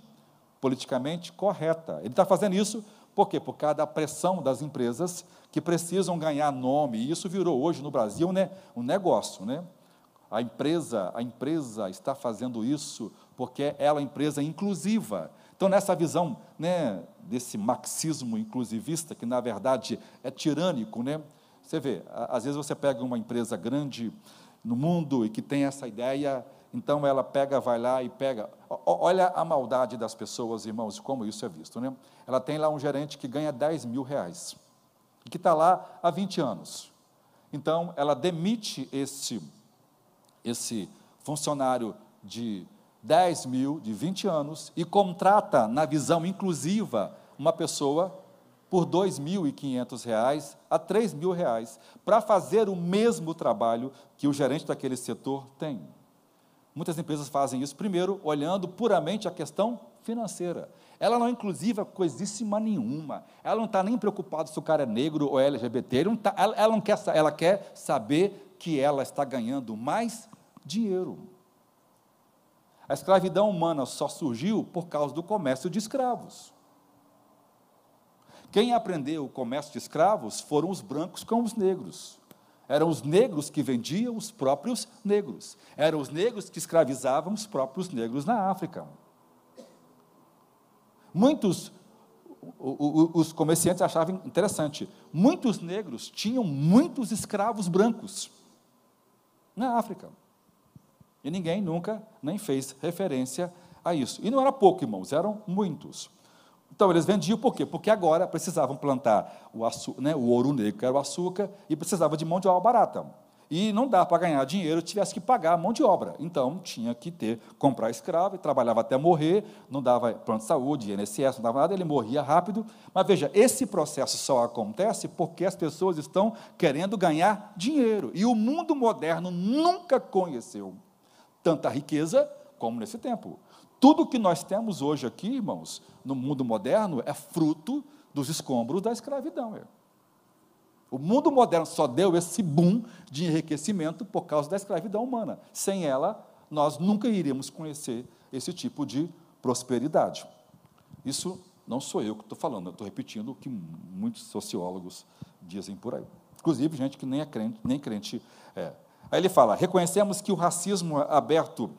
politicamente correta. Ele está fazendo isso por quê? Por causa da pressão das empresas que precisam ganhar nome. E isso virou hoje no Brasil né, um negócio. Né? A empresa, a empresa está fazendo isso porque ela é uma empresa inclusiva. Então, nessa visão né, desse marxismo inclusivista, que na verdade é tirânico, né? você vê, às vezes você pega uma empresa grande no mundo e que tem essa ideia então ela pega, vai lá e pega. Olha a maldade das pessoas, irmãos, como isso é visto. Né? Ela tem lá um gerente que ganha 10 mil reais. que está lá há 20 anos. Então, ela demite esse, esse funcionário de 10 mil, de 20 anos, e contrata, na visão inclusiva, uma pessoa por R$ 2.500 a R$ 3.000 para fazer o mesmo trabalho que o gerente daquele setor tem. Muitas empresas fazem isso, primeiro, olhando puramente a questão financeira. Ela não é inclusiva coisíssima nenhuma. Ela não está nem preocupada se o cara é negro ou LGBT. Não tá, ela, ela, não quer, ela quer saber que ela está ganhando mais dinheiro. A escravidão humana só surgiu por causa do comércio de escravos. Quem aprendeu o comércio de escravos foram os brancos com os negros. Eram os negros que vendiam os próprios negros. Eram os negros que escravizavam os próprios negros na África. Muitos, os comerciantes achavam interessante, muitos negros tinham muitos escravos brancos na África. E ninguém nunca nem fez referência a isso. E não era pouco, irmãos, eram muitos. Então eles vendiam por quê? Porque agora precisavam plantar o, né, o ouro negro, que era o açúcar, e precisava de mão de obra barata. E não dá para ganhar dinheiro, tivesse que pagar a mão de obra. Então tinha que ter, comprar escravo, e trabalhava até morrer, não dava plano de saúde, INSS, não dava nada, ele morria rápido. Mas veja, esse processo só acontece porque as pessoas estão querendo ganhar dinheiro. E o mundo moderno nunca conheceu tanta riqueza como nesse tempo. Tudo que nós temos hoje aqui, irmãos, no mundo moderno, é fruto dos escombros da escravidão. O mundo moderno só deu esse boom de enriquecimento por causa da escravidão humana. Sem ela, nós nunca iríamos conhecer esse tipo de prosperidade. Isso não sou eu que estou falando, eu estou repetindo o que muitos sociólogos dizem por aí. Inclusive, gente que nem é crente, nem crente é. Aí ele fala: reconhecemos que o racismo aberto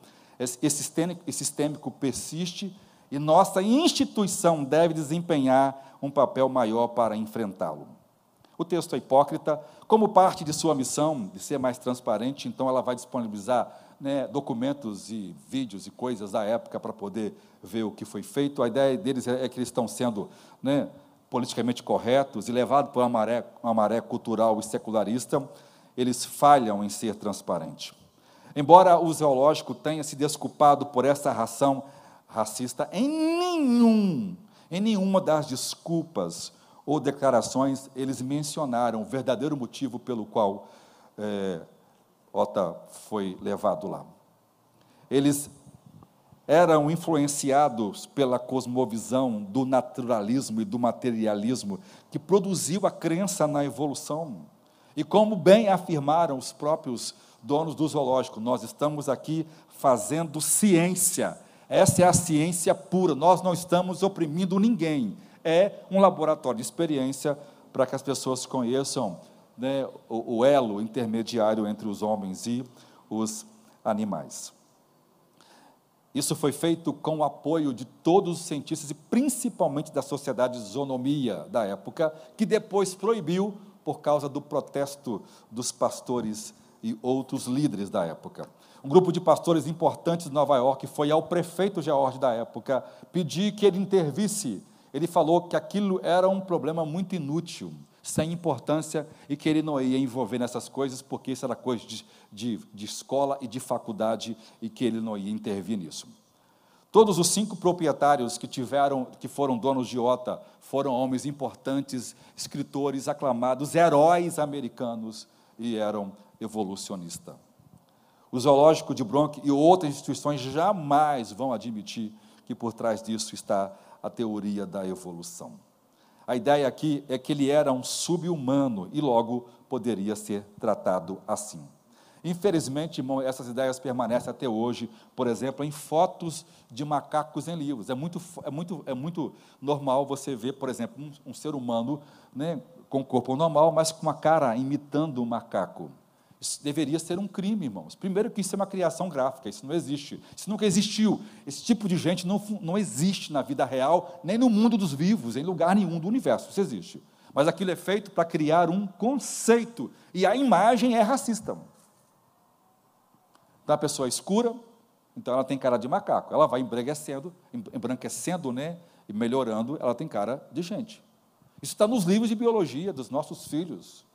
sistêmico persiste e nossa instituição deve desempenhar um papel maior para enfrentá-lo. O texto é hipócrita, como parte de sua missão de ser mais transparente, então ela vai disponibilizar né, documentos e vídeos e coisas da época para poder ver o que foi feito. A ideia deles é, é que eles estão sendo né, politicamente corretos e levados por uma maré, uma maré cultural e secularista, eles falham em ser transparentes. Embora o zoológico tenha se desculpado por essa ração racista, em nenhum, em nenhuma das desculpas ou declarações eles mencionaram o verdadeiro motivo pelo qual é, Ota foi levado lá. Eles eram influenciados pela cosmovisão do naturalismo e do materialismo que produziu a crença na evolução. E como bem afirmaram os próprios donos do zoológico, nós estamos aqui fazendo ciência. Essa é a ciência pura. Nós não estamos oprimindo ninguém. É um laboratório de experiência para que as pessoas conheçam né, o, o elo intermediário entre os homens e os animais. Isso foi feito com o apoio de todos os cientistas e principalmente da sociedade de zoonomia da época, que depois proibiu por causa do protesto dos pastores e outros líderes da época. Um grupo de pastores importantes de Nova York foi ao prefeito George da época pedir que ele intervisse. Ele falou que aquilo era um problema muito inútil, sem importância, e que ele não ia envolver nessas coisas, porque isso era coisa de, de, de escola e de faculdade, e que ele não ia intervir nisso. Todos os cinco proprietários que tiveram, que foram donos de OTA, foram homens importantes, escritores aclamados, heróis americanos e eram evolucionista. O zoológico de Bronx e outras instituições jamais vão admitir que por trás disso está a teoria da evolução. A ideia aqui é que ele era um subhumano e logo poderia ser tratado assim. Infelizmente, irmão, essas ideias permanecem até hoje, por exemplo, em fotos de macacos em livros. É muito, é muito, é muito normal você ver, por exemplo, um, um ser humano né, com corpo normal, mas com uma cara imitando um macaco. Isso deveria ser um crime, irmãos. Primeiro que isso é uma criação gráfica, isso não existe. Isso nunca existiu. Esse tipo de gente não, não existe na vida real, nem no mundo dos vivos, em lugar nenhum do universo. Isso existe. Mas aquilo é feito para criar um conceito. E a imagem é racista. Então a pessoa é escura, então ela tem cara de macaco. Ela vai embranquecendo, embranquecendo, né? E melhorando, ela tem cara de gente. Isso está nos livros de biologia dos nossos filhos.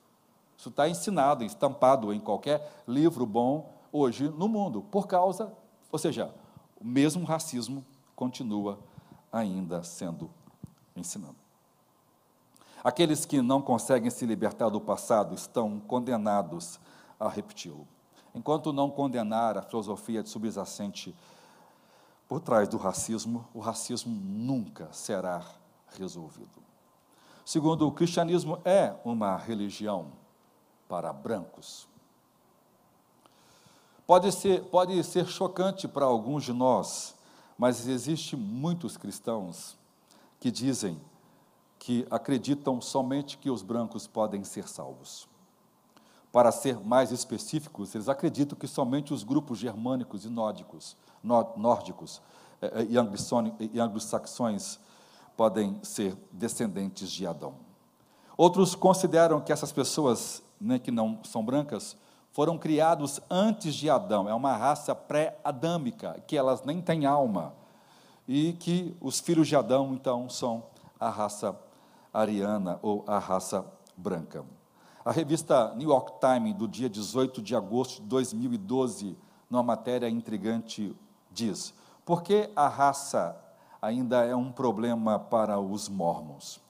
Isso está ensinado, estampado em qualquer livro bom hoje no mundo, por causa, ou seja, o mesmo racismo continua ainda sendo ensinado. Aqueles que não conseguem se libertar do passado estão condenados a repeti-lo. Enquanto não condenar a filosofia de subjacente por trás do racismo, o racismo nunca será resolvido. Segundo, o cristianismo é uma religião para brancos. Pode ser, pode ser chocante para alguns de nós, mas existe muitos cristãos que dizem que acreditam somente que os brancos podem ser salvos. Para ser mais específicos, eles acreditam que somente os grupos germânicos e nórdicos, nórdicos eh, eh, e anglo-saxões podem ser descendentes de Adão. Outros consideram que essas pessoas, né, que não são brancas, foram criados antes de Adão, é uma raça pré-adâmica, que elas nem têm alma, e que os filhos de Adão, então, são a raça ariana ou a raça branca. A revista New York Times, do dia 18 de agosto de 2012, numa matéria intrigante, diz: Por que a raça ainda é um problema para os mormons?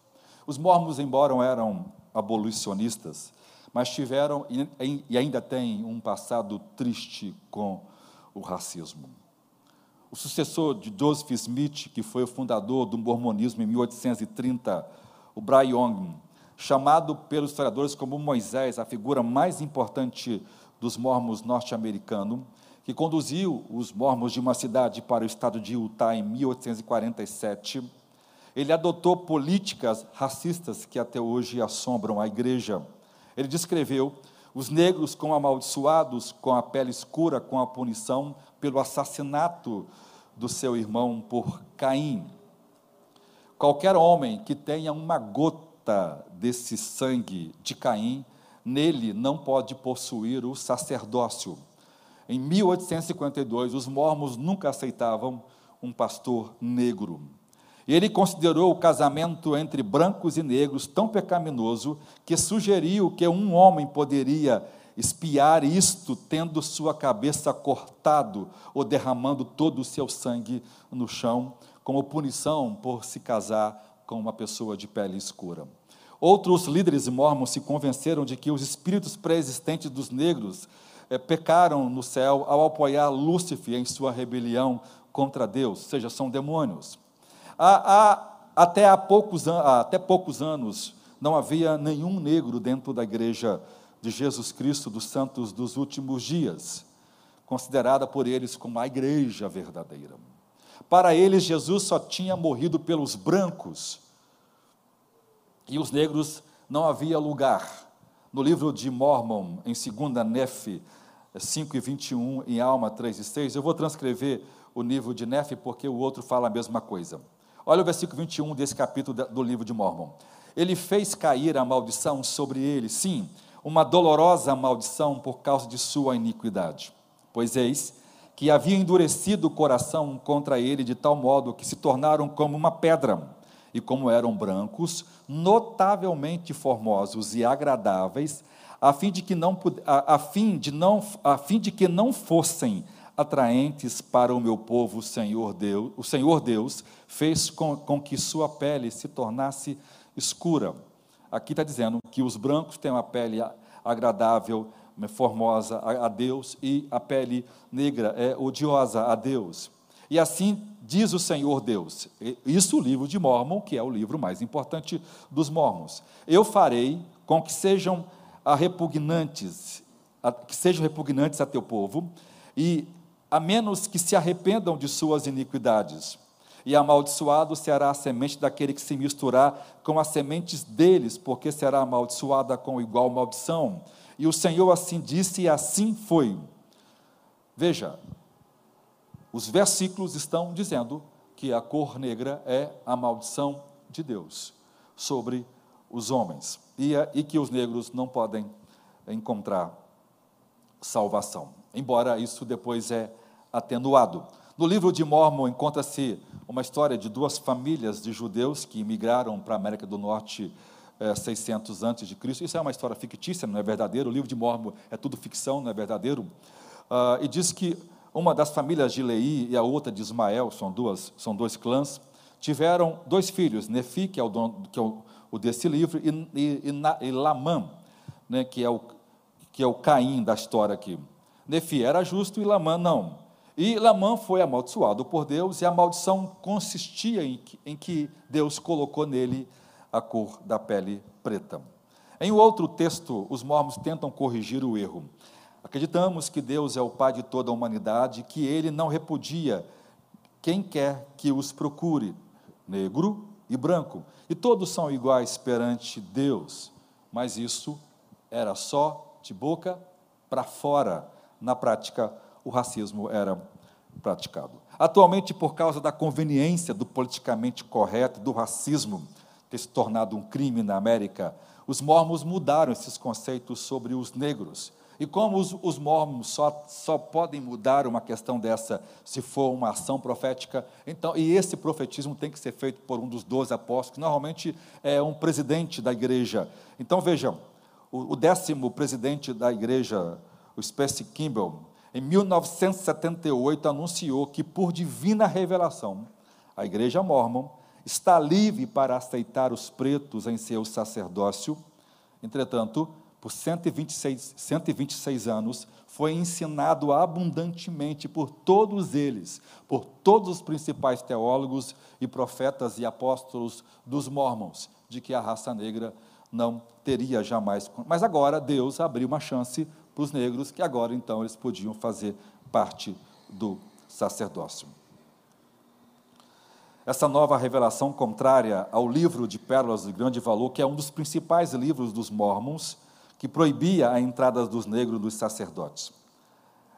Os mormons, embora eram abolicionistas, mas tiveram e ainda têm um passado triste com o racismo. O sucessor de Joseph Smith, que foi o fundador do mormonismo em 1830, o Brian Young, chamado pelos historiadores como Moisés, a figura mais importante dos mormons norte-americanos, que conduziu os mormons de uma cidade para o estado de Utah em 1847. Ele adotou políticas racistas que até hoje assombram a igreja. Ele descreveu os negros como amaldiçoados, com a pele escura, com a punição pelo assassinato do seu irmão por Caim. Qualquer homem que tenha uma gota desse sangue de Caim, nele não pode possuir o sacerdócio. Em 1852, os mormons nunca aceitavam um pastor negro. Ele considerou o casamento entre brancos e negros tão pecaminoso que sugeriu que um homem poderia espiar isto tendo sua cabeça cortado ou derramando todo o seu sangue no chão como punição por se casar com uma pessoa de pele escura. Outros líderes mormons se convenceram de que os espíritos pré-existentes dos negros é, pecaram no céu ao apoiar Lúcifer em sua rebelião contra Deus, ou seja, são demônios. Há, há, até, há poucos, até poucos anos não havia nenhum negro dentro da igreja de Jesus Cristo dos santos dos últimos dias, considerada por eles como a igreja verdadeira. Para eles, Jesus só tinha morrido pelos brancos e os negros não havia lugar. No livro de Mormon, em 2 Nefe 5 e 21, em Alma 3 e 6, eu vou transcrever o livro de Nefe porque o outro fala a mesma coisa. Olha o versículo 21 desse capítulo do livro de Mormon. Ele fez cair a maldição sobre ele, sim, uma dolorosa maldição por causa de sua iniquidade. Pois eis que havia endurecido o coração contra ele de tal modo que se tornaram como uma pedra, e como eram brancos, notavelmente formosos e agradáveis, a fim de que não a, a fim de não a fim de que não fossem atraentes para o meu povo, o Senhor Deus, o Senhor Deus fez com, com que sua pele se tornasse escura. Aqui está dizendo que os brancos têm uma pele agradável, formosa a Deus, e a pele negra é odiosa a Deus. E assim diz o Senhor Deus. Isso o livro de Mormon, que é o livro mais importante dos mormons. Eu farei com que sejam repugnantes, que sejam repugnantes a teu povo, e a menos que se arrependam de suas iniquidades e amaldiçoado será a semente daquele que se misturar com as sementes deles, porque será amaldiçoada com igual maldição. E o Senhor assim disse, e assim foi. Veja, os versículos estão dizendo que a cor negra é a maldição de Deus sobre os homens, e, e que os negros não podem encontrar salvação, embora isso depois é atenuado. No livro de Mormon encontra-se uma história de duas famílias de judeus que migraram para a América do Norte é, 600 antes de Cristo. Isso é uma história fictícia, não é verdadeiro. O livro de Mormon é tudo ficção, não é verdadeiro. Uh, e diz que uma das famílias de Lei e a outra de Ismael, são duas, são dois clãs, tiveram dois filhos, Nefi, que é o, dono, que é o, o desse livro, e, e, e, e Lamã, né, que, é o, que é o Caim da história aqui. Nefi era justo e Lamã não. E Lamã foi amaldiçoado por Deus, e a maldição consistia em que, em que Deus colocou nele a cor da pele preta. Em outro texto, os mormons tentam corrigir o erro. Acreditamos que Deus é o Pai de toda a humanidade, que Ele não repudia quem quer que os procure, negro e branco, e todos são iguais perante Deus, mas isso era só de boca para fora. Na prática, o racismo era praticado. Atualmente, por causa da conveniência do politicamente correto, do racismo ter se tornado um crime na América, os mormons mudaram esses conceitos sobre os negros e como os, os mormons só, só podem mudar uma questão dessa se for uma ação profética, então, e esse profetismo tem que ser feito por um dos doze apóstolos, que normalmente é um presidente da igreja. Então vejam, o, o décimo presidente da igreja, o Spence Kimball, em 1978 anunciou que por divina revelação, a igreja mormon está livre para aceitar os pretos em seu sacerdócio. Entretanto, por 126, 126 anos, foi ensinado abundantemente por todos eles, por todos os principais teólogos e profetas e apóstolos dos mormons, de que a raça negra não teria jamais. Mas agora Deus abriu uma chance para os negros, que agora então eles podiam fazer parte do sacerdócio. Essa nova revelação contrária ao livro de Pérolas de Grande Valor, que é um dos principais livros dos mormons, que proibia a entrada dos negros dos sacerdotes.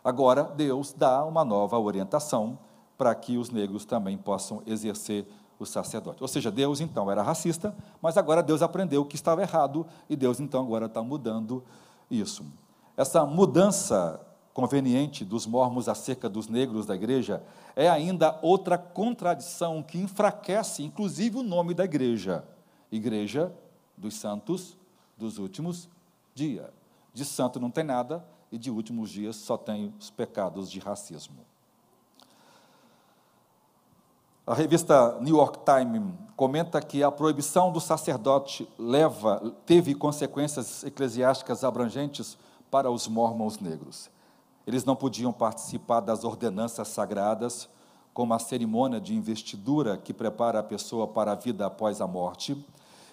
Agora, Deus dá uma nova orientação para que os negros também possam exercer o sacerdote. Ou seja, Deus então era racista, mas agora Deus aprendeu que estava errado e Deus então agora está mudando isso. Essa mudança conveniente dos mormons acerca dos negros da igreja é ainda outra contradição que enfraquece, inclusive, o nome da igreja: Igreja dos Santos dos Últimos dia. De santo não tem nada, e de últimos dias só tem os pecados de racismo. A revista New York Times comenta que a proibição do sacerdote leva, teve consequências eclesiásticas abrangentes para os mormons negros. Eles não podiam participar das ordenanças sagradas, como a cerimônia de investidura que prepara a pessoa para a vida após a morte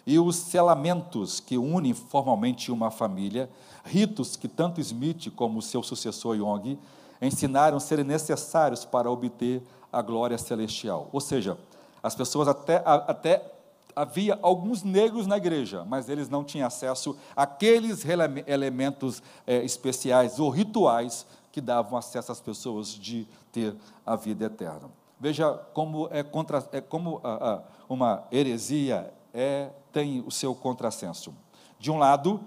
e os selamentos que unem formalmente uma família, ritos que tanto Smith como seu sucessor Young ensinaram serem necessários para obter a glória celestial. Ou seja, as pessoas até, até havia alguns negros na igreja, mas eles não tinham acesso àqueles elementos é, especiais ou rituais que davam acesso às pessoas de ter a vida eterna. Veja como é, contra, é como a, a, uma heresia é, tem o seu contrassenso. De um lado,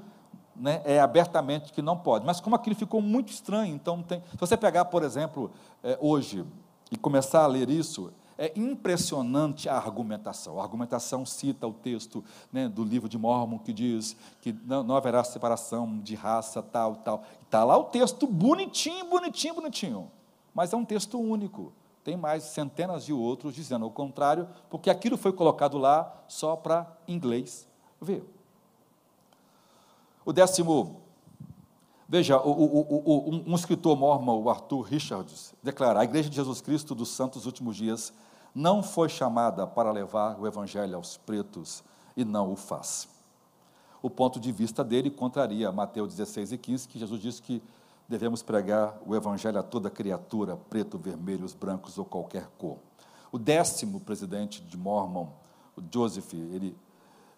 né, é abertamente que não pode, mas como aquilo ficou muito estranho, então tem. Se você pegar, por exemplo, é, hoje e começar a ler isso, é impressionante a argumentação. A argumentação cita o texto né, do livro de Mormon que diz que não, não haverá separação de raça, tal, tal. Está lá o texto bonitinho, bonitinho, bonitinho. Mas é um texto único tem mais centenas de outros dizendo o contrário, porque aquilo foi colocado lá só para inglês ver. O décimo, veja, o, o, o, um escritor mormon, o Arthur Richards, declara: a Igreja de Jesus Cristo dos Santos Últimos Dias não foi chamada para levar o Evangelho aos pretos e não o faz. O ponto de vista dele contraria Mateus 16 e 15, que Jesus disse que devemos pregar o evangelho a toda criatura, preto, vermelhos, brancos ou qualquer cor. O décimo presidente de Mormon, o Joseph, ele,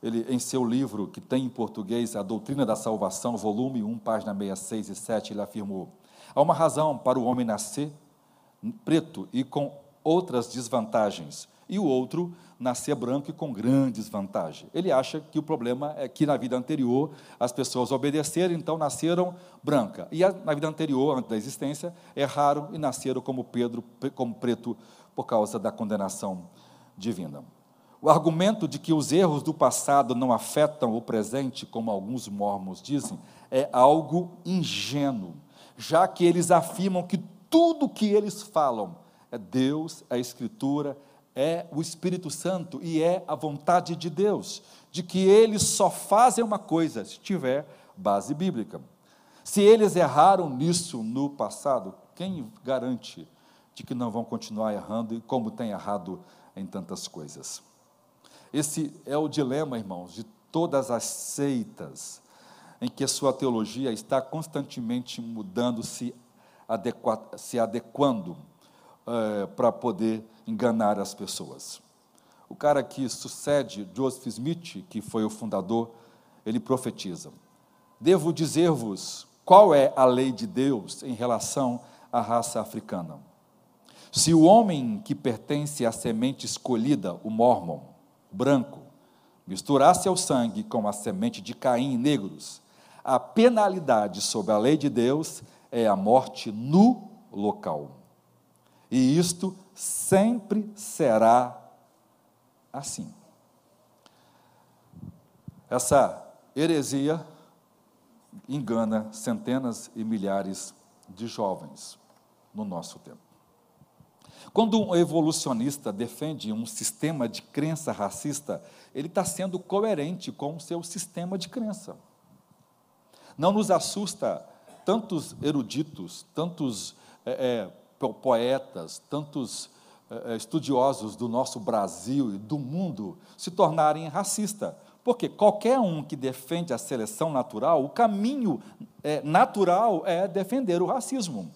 ele, em seu livro, que tem em português A Doutrina da Salvação, volume 1, página 66 e 7, ele afirmou: há uma razão para o homem nascer preto e com outras desvantagens, e o outro nascer branco e com grandes vantagens. Ele acha que o problema é que na vida anterior as pessoas obedeceram, então nasceram branca. E na vida anterior, antes da existência, erraram e nasceram como Pedro, como preto, por causa da condenação divina. O argumento de que os erros do passado não afetam o presente, como alguns mormons dizem, é algo ingênuo, já que eles afirmam que tudo que eles falam é Deus, é a Escritura, é o Espírito Santo e é a vontade de Deus, de que eles só fazem uma coisa se tiver base bíblica. Se eles erraram nisso no passado, quem garante de que não vão continuar errando e como tem errado em tantas coisas? Esse é o dilema, irmãos, de todas as seitas em que a sua teologia está constantemente mudando, se, adequa, se adequando é, para poder enganar as pessoas. O cara que sucede Joseph Smith, que foi o fundador, ele profetiza: Devo dizer-vos qual é a lei de Deus em relação à raça africana. Se o homem que pertence à semente escolhida, o mormon, branco, misturasse o sangue com a semente de Caim negros, a penalidade sobre a lei de Deus é a morte no local. E isto sempre será assim. Essa heresia engana centenas e milhares de jovens no nosso tempo. Quando um evolucionista defende um sistema de crença racista, ele está sendo coerente com o seu sistema de crença. Não nos assusta tantos eruditos, tantos é, é, poetas, tantos eh, eh, estudiosos do nosso Brasil e do mundo se tornarem racistas. Porque qualquer um que defende a seleção natural, o caminho é, natural é defender o racismo.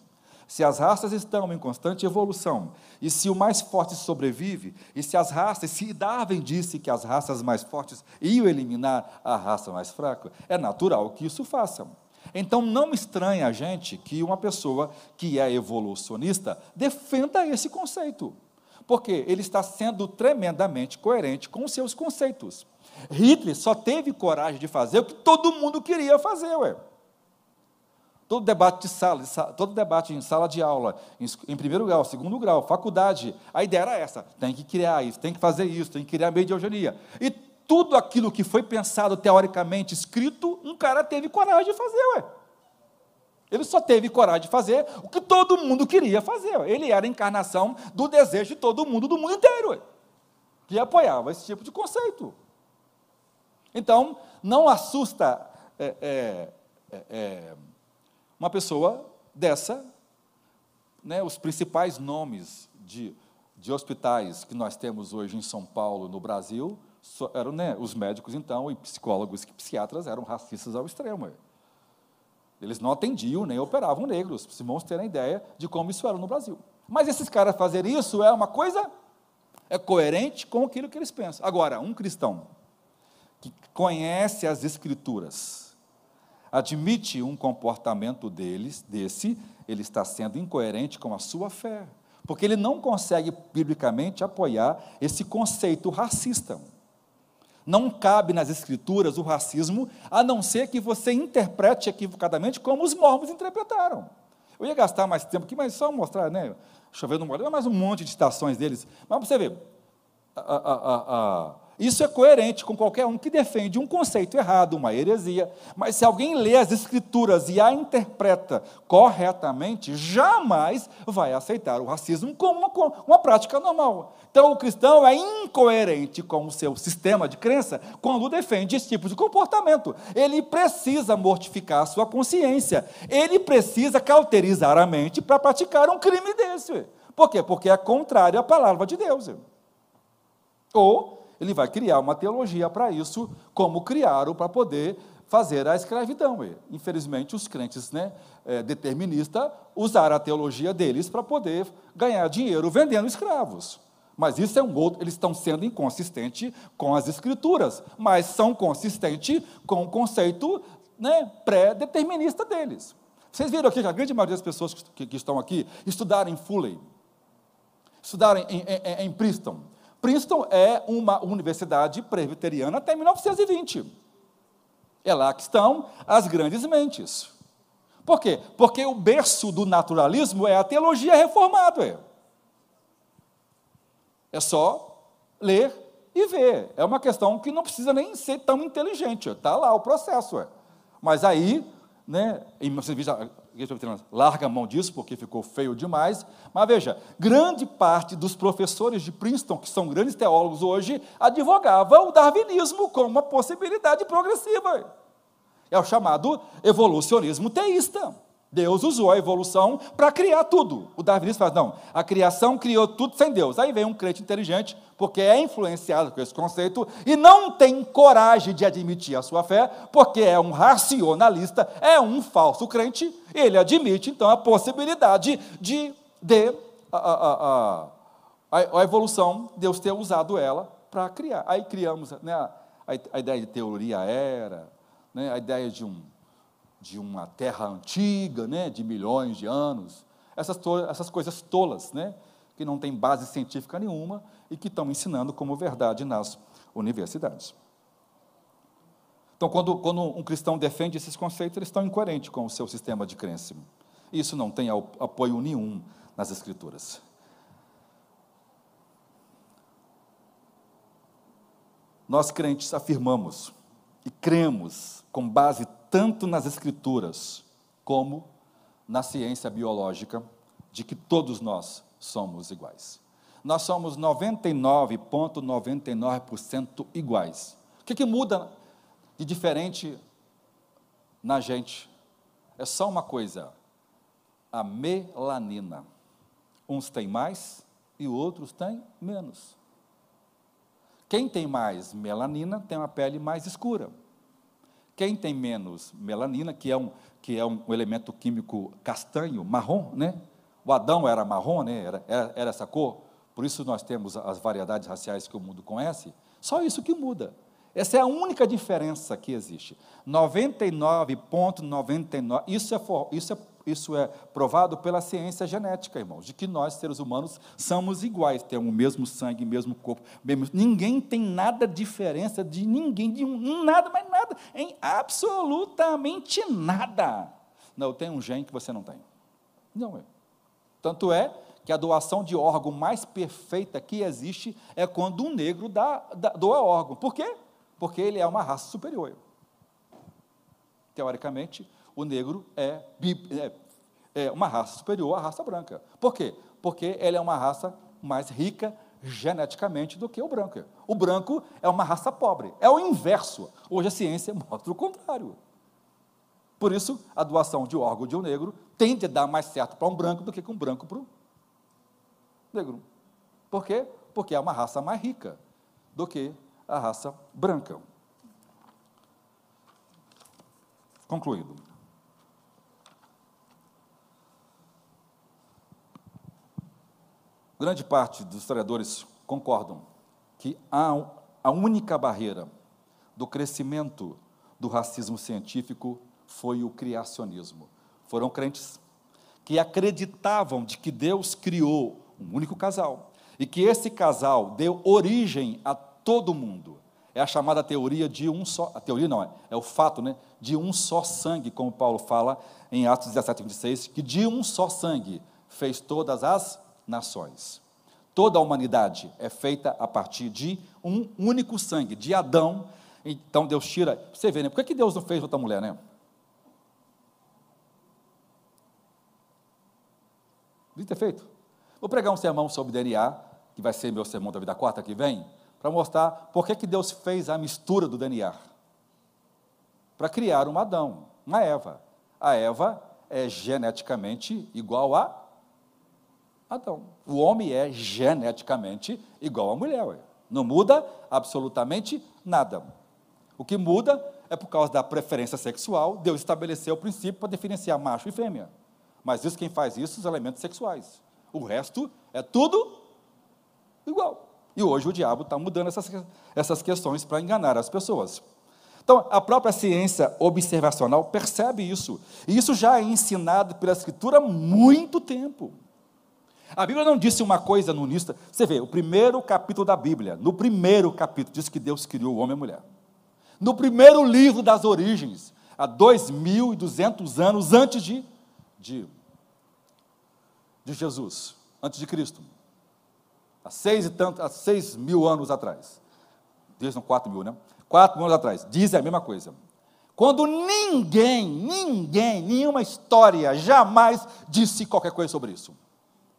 Se as raças estão em constante evolução, e se o mais forte sobrevive, e se as raças, se Darwin disse que as raças mais fortes iam eliminar a raça mais fraca, é natural que isso façam. Então não estranha a gente que uma pessoa que é evolucionista defenda esse conceito, porque ele está sendo tremendamente coerente com seus conceitos. Hitler só teve coragem de fazer o que todo mundo queria fazer, ué. Todo debate de sala, todo debate em sala de aula, em, primeiro grau, segundo grau, faculdade, a ideia era essa: tem que criar isso, tem que fazer isso, tem que criar meio de. E tudo aquilo que foi pensado teoricamente, escrito, um cara teve coragem de fazer, ué. Ele só teve coragem de fazer o que todo mundo queria fazer. Ele era a encarnação do desejo de todo mundo, do mundo inteiro, que apoiava esse tipo de conceito. Então, não assusta é, é, é, é uma pessoa dessa, né, os principais nomes de, de hospitais que nós temos hoje em São Paulo, no Brasil, eram, né, os médicos, então, e psicólogos e psiquiatras eram racistas ao extremo. Eles não atendiam nem operavam negros, para os irmãos terem ideia de como isso era no Brasil. Mas esses caras fazerem isso é uma coisa, é coerente com aquilo que eles pensam. Agora, um cristão que conhece as Escrituras, admite um comportamento deles, desse, ele está sendo incoerente com a sua fé, porque ele não consegue biblicamente apoiar esse conceito racista. Não cabe nas escrituras o racismo, a não ser que você interprete equivocadamente como os mormons interpretaram. Eu ia gastar mais tempo aqui, mas só mostrar, né? Chovendo no mais um monte de estações deles. Mas você vê, a, a, a, isso é coerente com qualquer um que defende um conceito errado, uma heresia. Mas se alguém lê as Escrituras e a interpreta corretamente, jamais vai aceitar o racismo como uma, uma prática normal. Então, o cristão é incoerente com o seu sistema de crença quando defende esse tipo de comportamento. Ele precisa mortificar a sua consciência. Ele precisa cauterizar a mente para praticar um crime desse. Por quê? Porque é contrário à palavra de Deus. Ou ele vai criar uma teologia para isso, como criaram para poder fazer a escravidão. E, infelizmente, os crentes né, é, deterministas usaram a teologia deles para poder ganhar dinheiro vendendo escravos. Mas isso é um outro, eles estão sendo inconsistentes com as escrituras, mas são consistentes com o conceito né, pré-determinista deles. Vocês viram aqui que a grande maioria das pessoas que, que estão aqui estudaram em Fulham, estudaram em, em, em Princeton, Princeton é uma universidade presbiteriana até 1920. É lá que estão as grandes mentes. Por quê? Porque o berço do naturalismo é a teologia reformada. É, só ler e ver. É uma questão que não precisa nem ser tão inteligente. Está lá o processo. É. Mas aí, né, em 1920, larga a mão disso porque ficou feio demais. Mas veja, grande parte dos professores de Princeton, que são grandes teólogos hoje, advogava o darwinismo como uma possibilidade progressiva. É o chamado evolucionismo teísta. Deus usou a evolução para criar tudo. O darwinismo faz, não, a criação criou tudo sem Deus. Aí vem um crente inteligente, porque é influenciado por esse conceito, e não tem coragem de admitir a sua fé, porque é um racionalista, é um falso crente, ele admite, então, a possibilidade de, de a, a, a, a evolução, Deus ter usado ela para criar. Aí criamos né, a, a ideia de teoria era, né, a ideia de, um, de uma terra antiga, né, de milhões de anos, essas, essas coisas tolas, né, que não têm base científica nenhuma e que estão ensinando como verdade nas universidades. Então, quando, quando um cristão defende esses conceitos, eles estão incoerentes com o seu sistema de crença. Isso não tem apoio nenhum nas Escrituras. Nós crentes afirmamos e cremos com base tanto nas Escrituras como na ciência biológica de que todos nós somos iguais. Nós somos 99,99% iguais. O que, que muda de diferente na gente? É só uma coisa: a melanina. Uns têm mais e outros têm menos. Quem tem mais melanina tem uma pele mais escura. Quem tem menos melanina, que é um, que é um elemento químico castanho, marrom, né? O Adão era marrom, né? era, era, era essa cor, por isso nós temos as variedades raciais que o mundo conhece. Só isso que muda. Essa é a única diferença que existe. 99,99. Isso é, isso, é, isso é provado pela ciência genética, irmãos, de que nós, seres humanos, somos iguais, temos o mesmo sangue, o mesmo corpo. Mesmo, ninguém tem nada diferença de ninguém, de um, nada, mas nada, em absolutamente nada. Não, eu tenho um gene que você não tem. Não é. Tanto é que a doação de órgão mais perfeita que existe é quando um negro dá, dá, doa órgão. Por quê? porque ele é uma raça superior. Teoricamente, o negro é, é, é uma raça superior à raça branca. Por quê? Porque ele é uma raça mais rica geneticamente do que o branco. O branco é uma raça pobre. É o inverso. Hoje a ciência mostra o contrário. Por isso, a doação de órgão de um negro tende a dar mais certo para um branco do que com um branco para um negro. Por quê? Porque é uma raça mais rica do que a raça branca. Concluído. Grande parte dos historiadores concordam que a, a única barreira do crescimento do racismo científico foi o criacionismo. Foram crentes que acreditavam de que Deus criou um único casal e que esse casal deu origem a todo mundo. É a chamada teoria de um só, a teoria não é, é o fato, né, de um só sangue, como Paulo fala em Atos 17, 26, que de um só sangue fez todas as nações. Toda a humanidade é feita a partir de um único sangue, de Adão. Então Deus tira. Você vê, né? Por que Deus não fez outra mulher, né? Devia ter feito. Vou pregar um sermão sobre DNA, que vai ser meu sermão da vida quarta que vem para mostrar por que, que Deus fez a mistura do DNA. Para criar um Adão, uma Eva. A Eva é geneticamente igual a Adão. O homem é geneticamente igual à mulher. Não muda absolutamente nada. O que muda é por causa da preferência sexual, Deus estabeleceu o princípio para diferenciar macho e fêmea. Mas isso quem faz isso, os elementos sexuais. O resto é tudo igual. E hoje o diabo está mudando essas, essas questões para enganar as pessoas. Então, a própria ciência observacional percebe isso. E isso já é ensinado pela Escritura há muito tempo. A Bíblia não disse uma coisa no início. Você vê, o primeiro capítulo da Bíblia, no primeiro capítulo, diz que Deus criou o homem e a mulher. No primeiro livro das origens, há 2.200 anos antes de, de, de Jesus, antes de Cristo. Há seis, e tanto, há seis mil anos atrás. Deus não, quatro mil, né? Quatro mil anos atrás. Diz a mesma coisa. Quando ninguém, ninguém, nenhuma história jamais disse qualquer coisa sobre isso.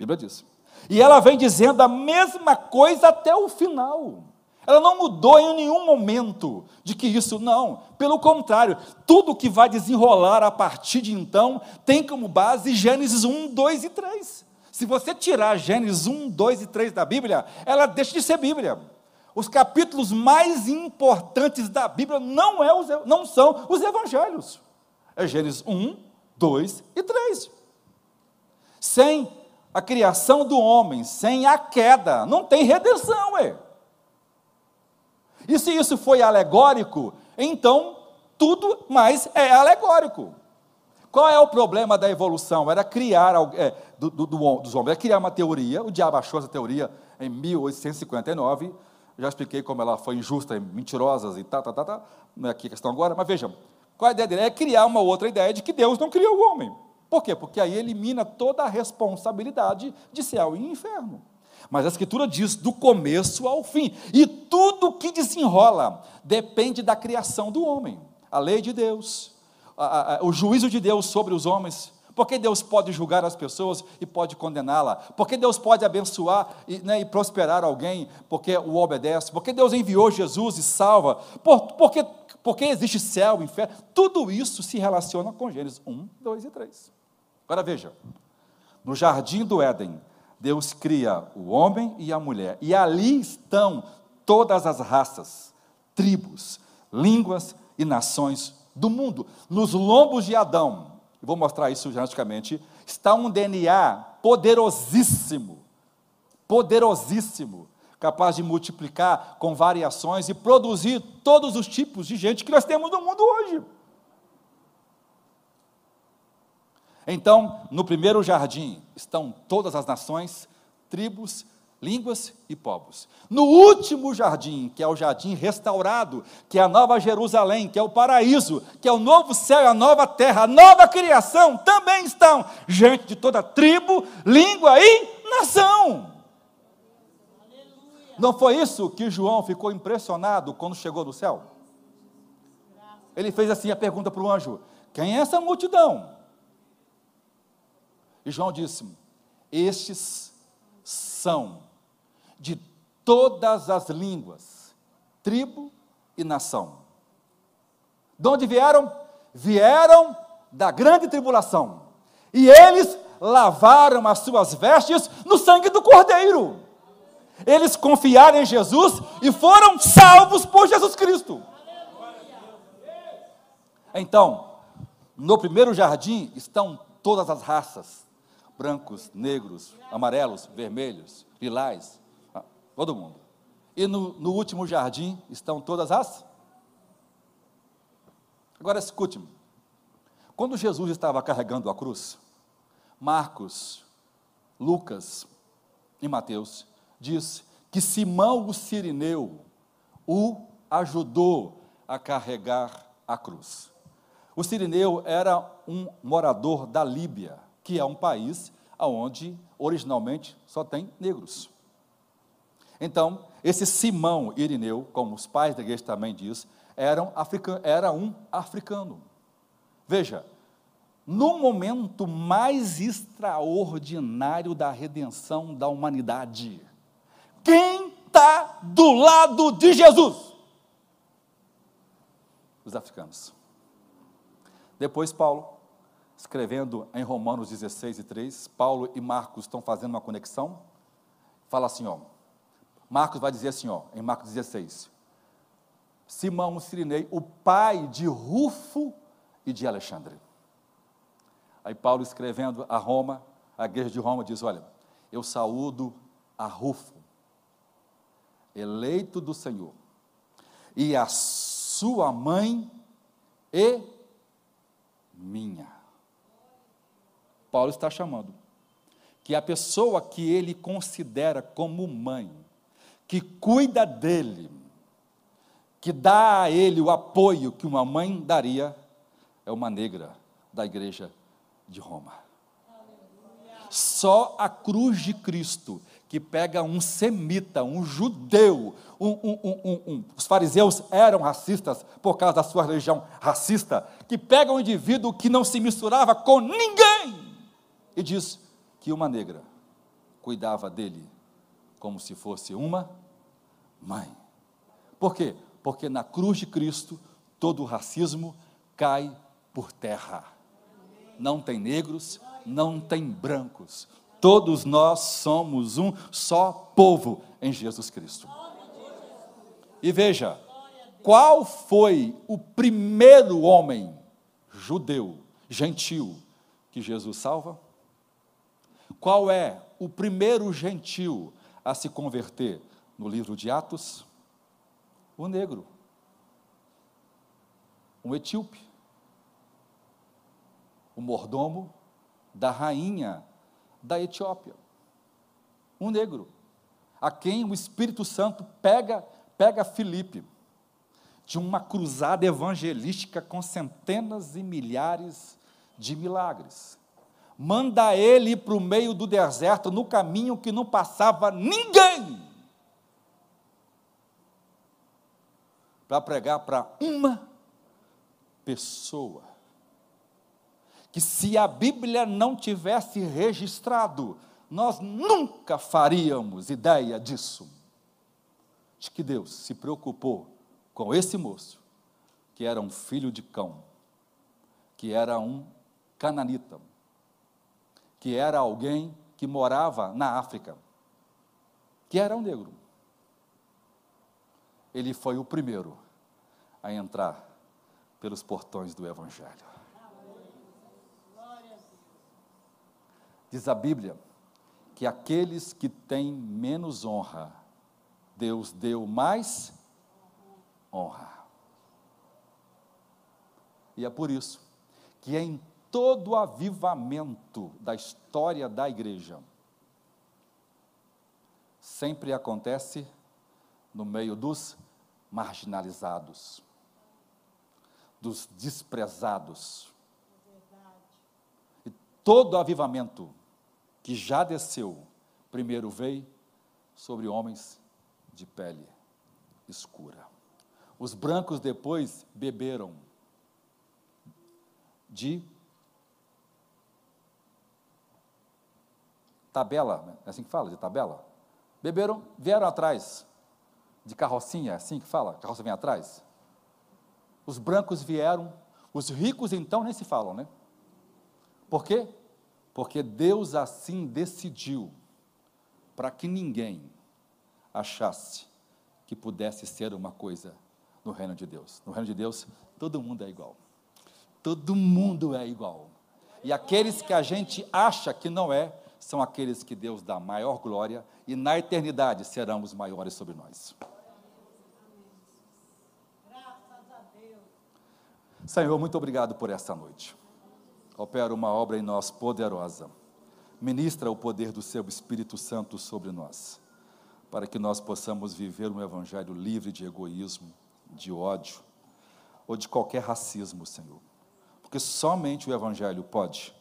Bíblia diz. E ela vem dizendo a mesma coisa até o final. Ela não mudou em nenhum momento de que isso não. Pelo contrário, tudo que vai desenrolar a partir de então tem como base Gênesis 1, 2 e 3. Se você tirar Gênesis 1, 2 e 3 da Bíblia, ela deixa de ser Bíblia. Os capítulos mais importantes da Bíblia não, é os, não são os evangelhos. É Gênesis 1, 2 e 3. Sem a criação do homem, sem a queda, não tem redenção, é. E se isso foi alegórico, então tudo mais é alegórico. Qual é o problema da evolução? Era criar, é, do, do, dos homens, era criar uma teoria, o diabo achou essa teoria em 1859, já expliquei como ela foi injusta, mentirosa e tá, tá, tá, tá, não é aqui a questão agora, mas vejam, qual é a ideia dele? É criar uma outra ideia de que Deus não criou o homem. Por quê? Porque aí elimina toda a responsabilidade de céu e inferno. Mas a Escritura diz do começo ao fim. E tudo que desenrola depende da criação do homem. A lei de Deus, a, a, o juízo de Deus sobre os homens. Porque Deus pode julgar as pessoas e pode condená-la. Porque Deus pode abençoar e, né, e, prosperar alguém porque o obedece. Porque Deus enviou Jesus e salva. Por, porque, porque existe céu, inferno. Tudo isso se relaciona com Gênesis 1, 2 e 3. Agora veja, no jardim do Éden, Deus cria o homem e a mulher, e ali estão todas as raças, tribos, línguas e nações do mundo. Nos lombos de Adão, vou mostrar isso geneticamente, está um DNA poderosíssimo, poderosíssimo, capaz de multiplicar com variações e produzir todos os tipos de gente que nós temos no mundo hoje. Então, no primeiro jardim estão todas as nações, tribos, línguas e povos. No último jardim, que é o jardim restaurado, que é a nova Jerusalém, que é o paraíso, que é o novo céu, a nova terra, a nova criação, também estão gente de toda tribo, língua e nação. Não foi isso que João ficou impressionado quando chegou no céu? Ele fez assim a pergunta para o anjo: Quem é essa multidão? E João disse: Estes são de todas as línguas, tribo e nação. De onde vieram? Vieram da grande tribulação. E eles lavaram as suas vestes no sangue do Cordeiro. Eles confiaram em Jesus e foram salvos por Jesus Cristo. Então, no primeiro jardim estão todas as raças, brancos, negros, amarelos, vermelhos, lilás, ah, todo mundo. E no, no último jardim estão todas as. Agora escute-me. Quando Jesus estava carregando a cruz, Marcos, Lucas e Mateus diz que Simão o Sirineu o ajudou a carregar a cruz. O Sirineu era um morador da Líbia, que é um país onde originalmente só tem negros. Então, esse Simão Irineu, como os pais da igreja também diz, era, era um africano. Veja, no momento mais extraordinário da redenção da humanidade, quem está do lado de Jesus? Os africanos. Depois Paulo escrevendo em Romanos 16 e 3, Paulo e Marcos estão fazendo uma conexão. Fala assim, ó. Marcos vai dizer assim, ó, em Marcos 16. Simão Sirinei, o pai de Rufo e de Alexandre. Aí Paulo escrevendo a Roma, a igreja de Roma diz: Olha, eu saúdo a Rufo, eleito do Senhor, e a sua mãe e minha. Paulo está chamando que a pessoa que ele considera como mãe, que cuida dele, que dá a ele o apoio que uma mãe daria, é uma negra da igreja de Roma. Só a cruz de Cristo, que pega um semita, um judeu, um, um, um, os fariseus eram racistas por causa da sua religião racista, que pega um indivíduo que não se misturava com ninguém e diz que uma negra cuidava dele como se fosse uma mãe. Por quê? Porque na cruz de Cristo todo o racismo cai por terra. Não tem negros, não tem brancos. Todos nós somos um só povo em Jesus Cristo. E veja, qual foi o primeiro homem judeu, gentil, que Jesus salva? Qual é o primeiro gentil a se converter no livro de Atos? O negro, um etíope, o mordomo da rainha da Etiópia. Um negro, a quem o Espírito Santo pega, pega Filipe, de uma cruzada evangelística com centenas e milhares de milagres. Manda ele para o meio do deserto, no caminho que não passava ninguém, para pregar para uma pessoa que se a Bíblia não tivesse registrado, nós nunca faríamos ideia disso. De que Deus se preocupou com esse moço, que era um filho de cão, que era um cananita, que era alguém que morava na África, que era um negro. Ele foi o primeiro a entrar pelos portões do Evangelho. Diz a Bíblia que aqueles que têm menos honra, Deus deu mais honra. E é por isso que em todo o avivamento da história da igreja, sempre acontece no meio dos marginalizados, dos desprezados. E todo avivamento que já desceu, primeiro veio sobre homens de pele escura. Os brancos depois beberam de tabela, é assim que fala, de tabela? Beberam, vieram atrás de carrocinha, é assim que fala, carroça vem atrás. Os brancos vieram, os ricos então nem se falam, né? Por quê? Porque Deus assim decidiu para que ninguém achasse que pudesse ser uma coisa no reino de Deus. No reino de Deus, todo mundo é igual. Todo mundo é igual. E aqueles que a gente acha que não é, são aqueles que Deus dá maior glória e na eternidade serão os maiores sobre nós. Senhor, muito obrigado por essa noite opera uma obra em nós poderosa. Ministra o poder do seu Espírito Santo sobre nós, para que nós possamos viver um evangelho livre de egoísmo, de ódio ou de qualquer racismo, Senhor. Porque somente o evangelho pode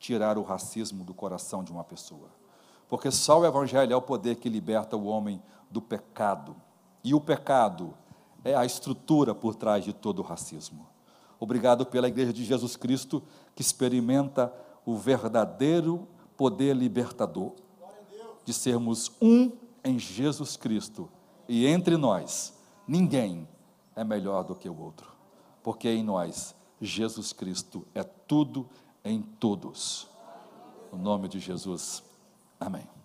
tirar o racismo do coração de uma pessoa. Porque só o evangelho é o poder que liberta o homem do pecado. E o pecado é a estrutura por trás de todo o racismo. Obrigado pela Igreja de Jesus Cristo que experimenta o verdadeiro poder libertador de sermos um em Jesus Cristo e entre nós ninguém é melhor do que o outro, porque em nós Jesus Cristo é tudo em todos. No nome de Jesus, amém.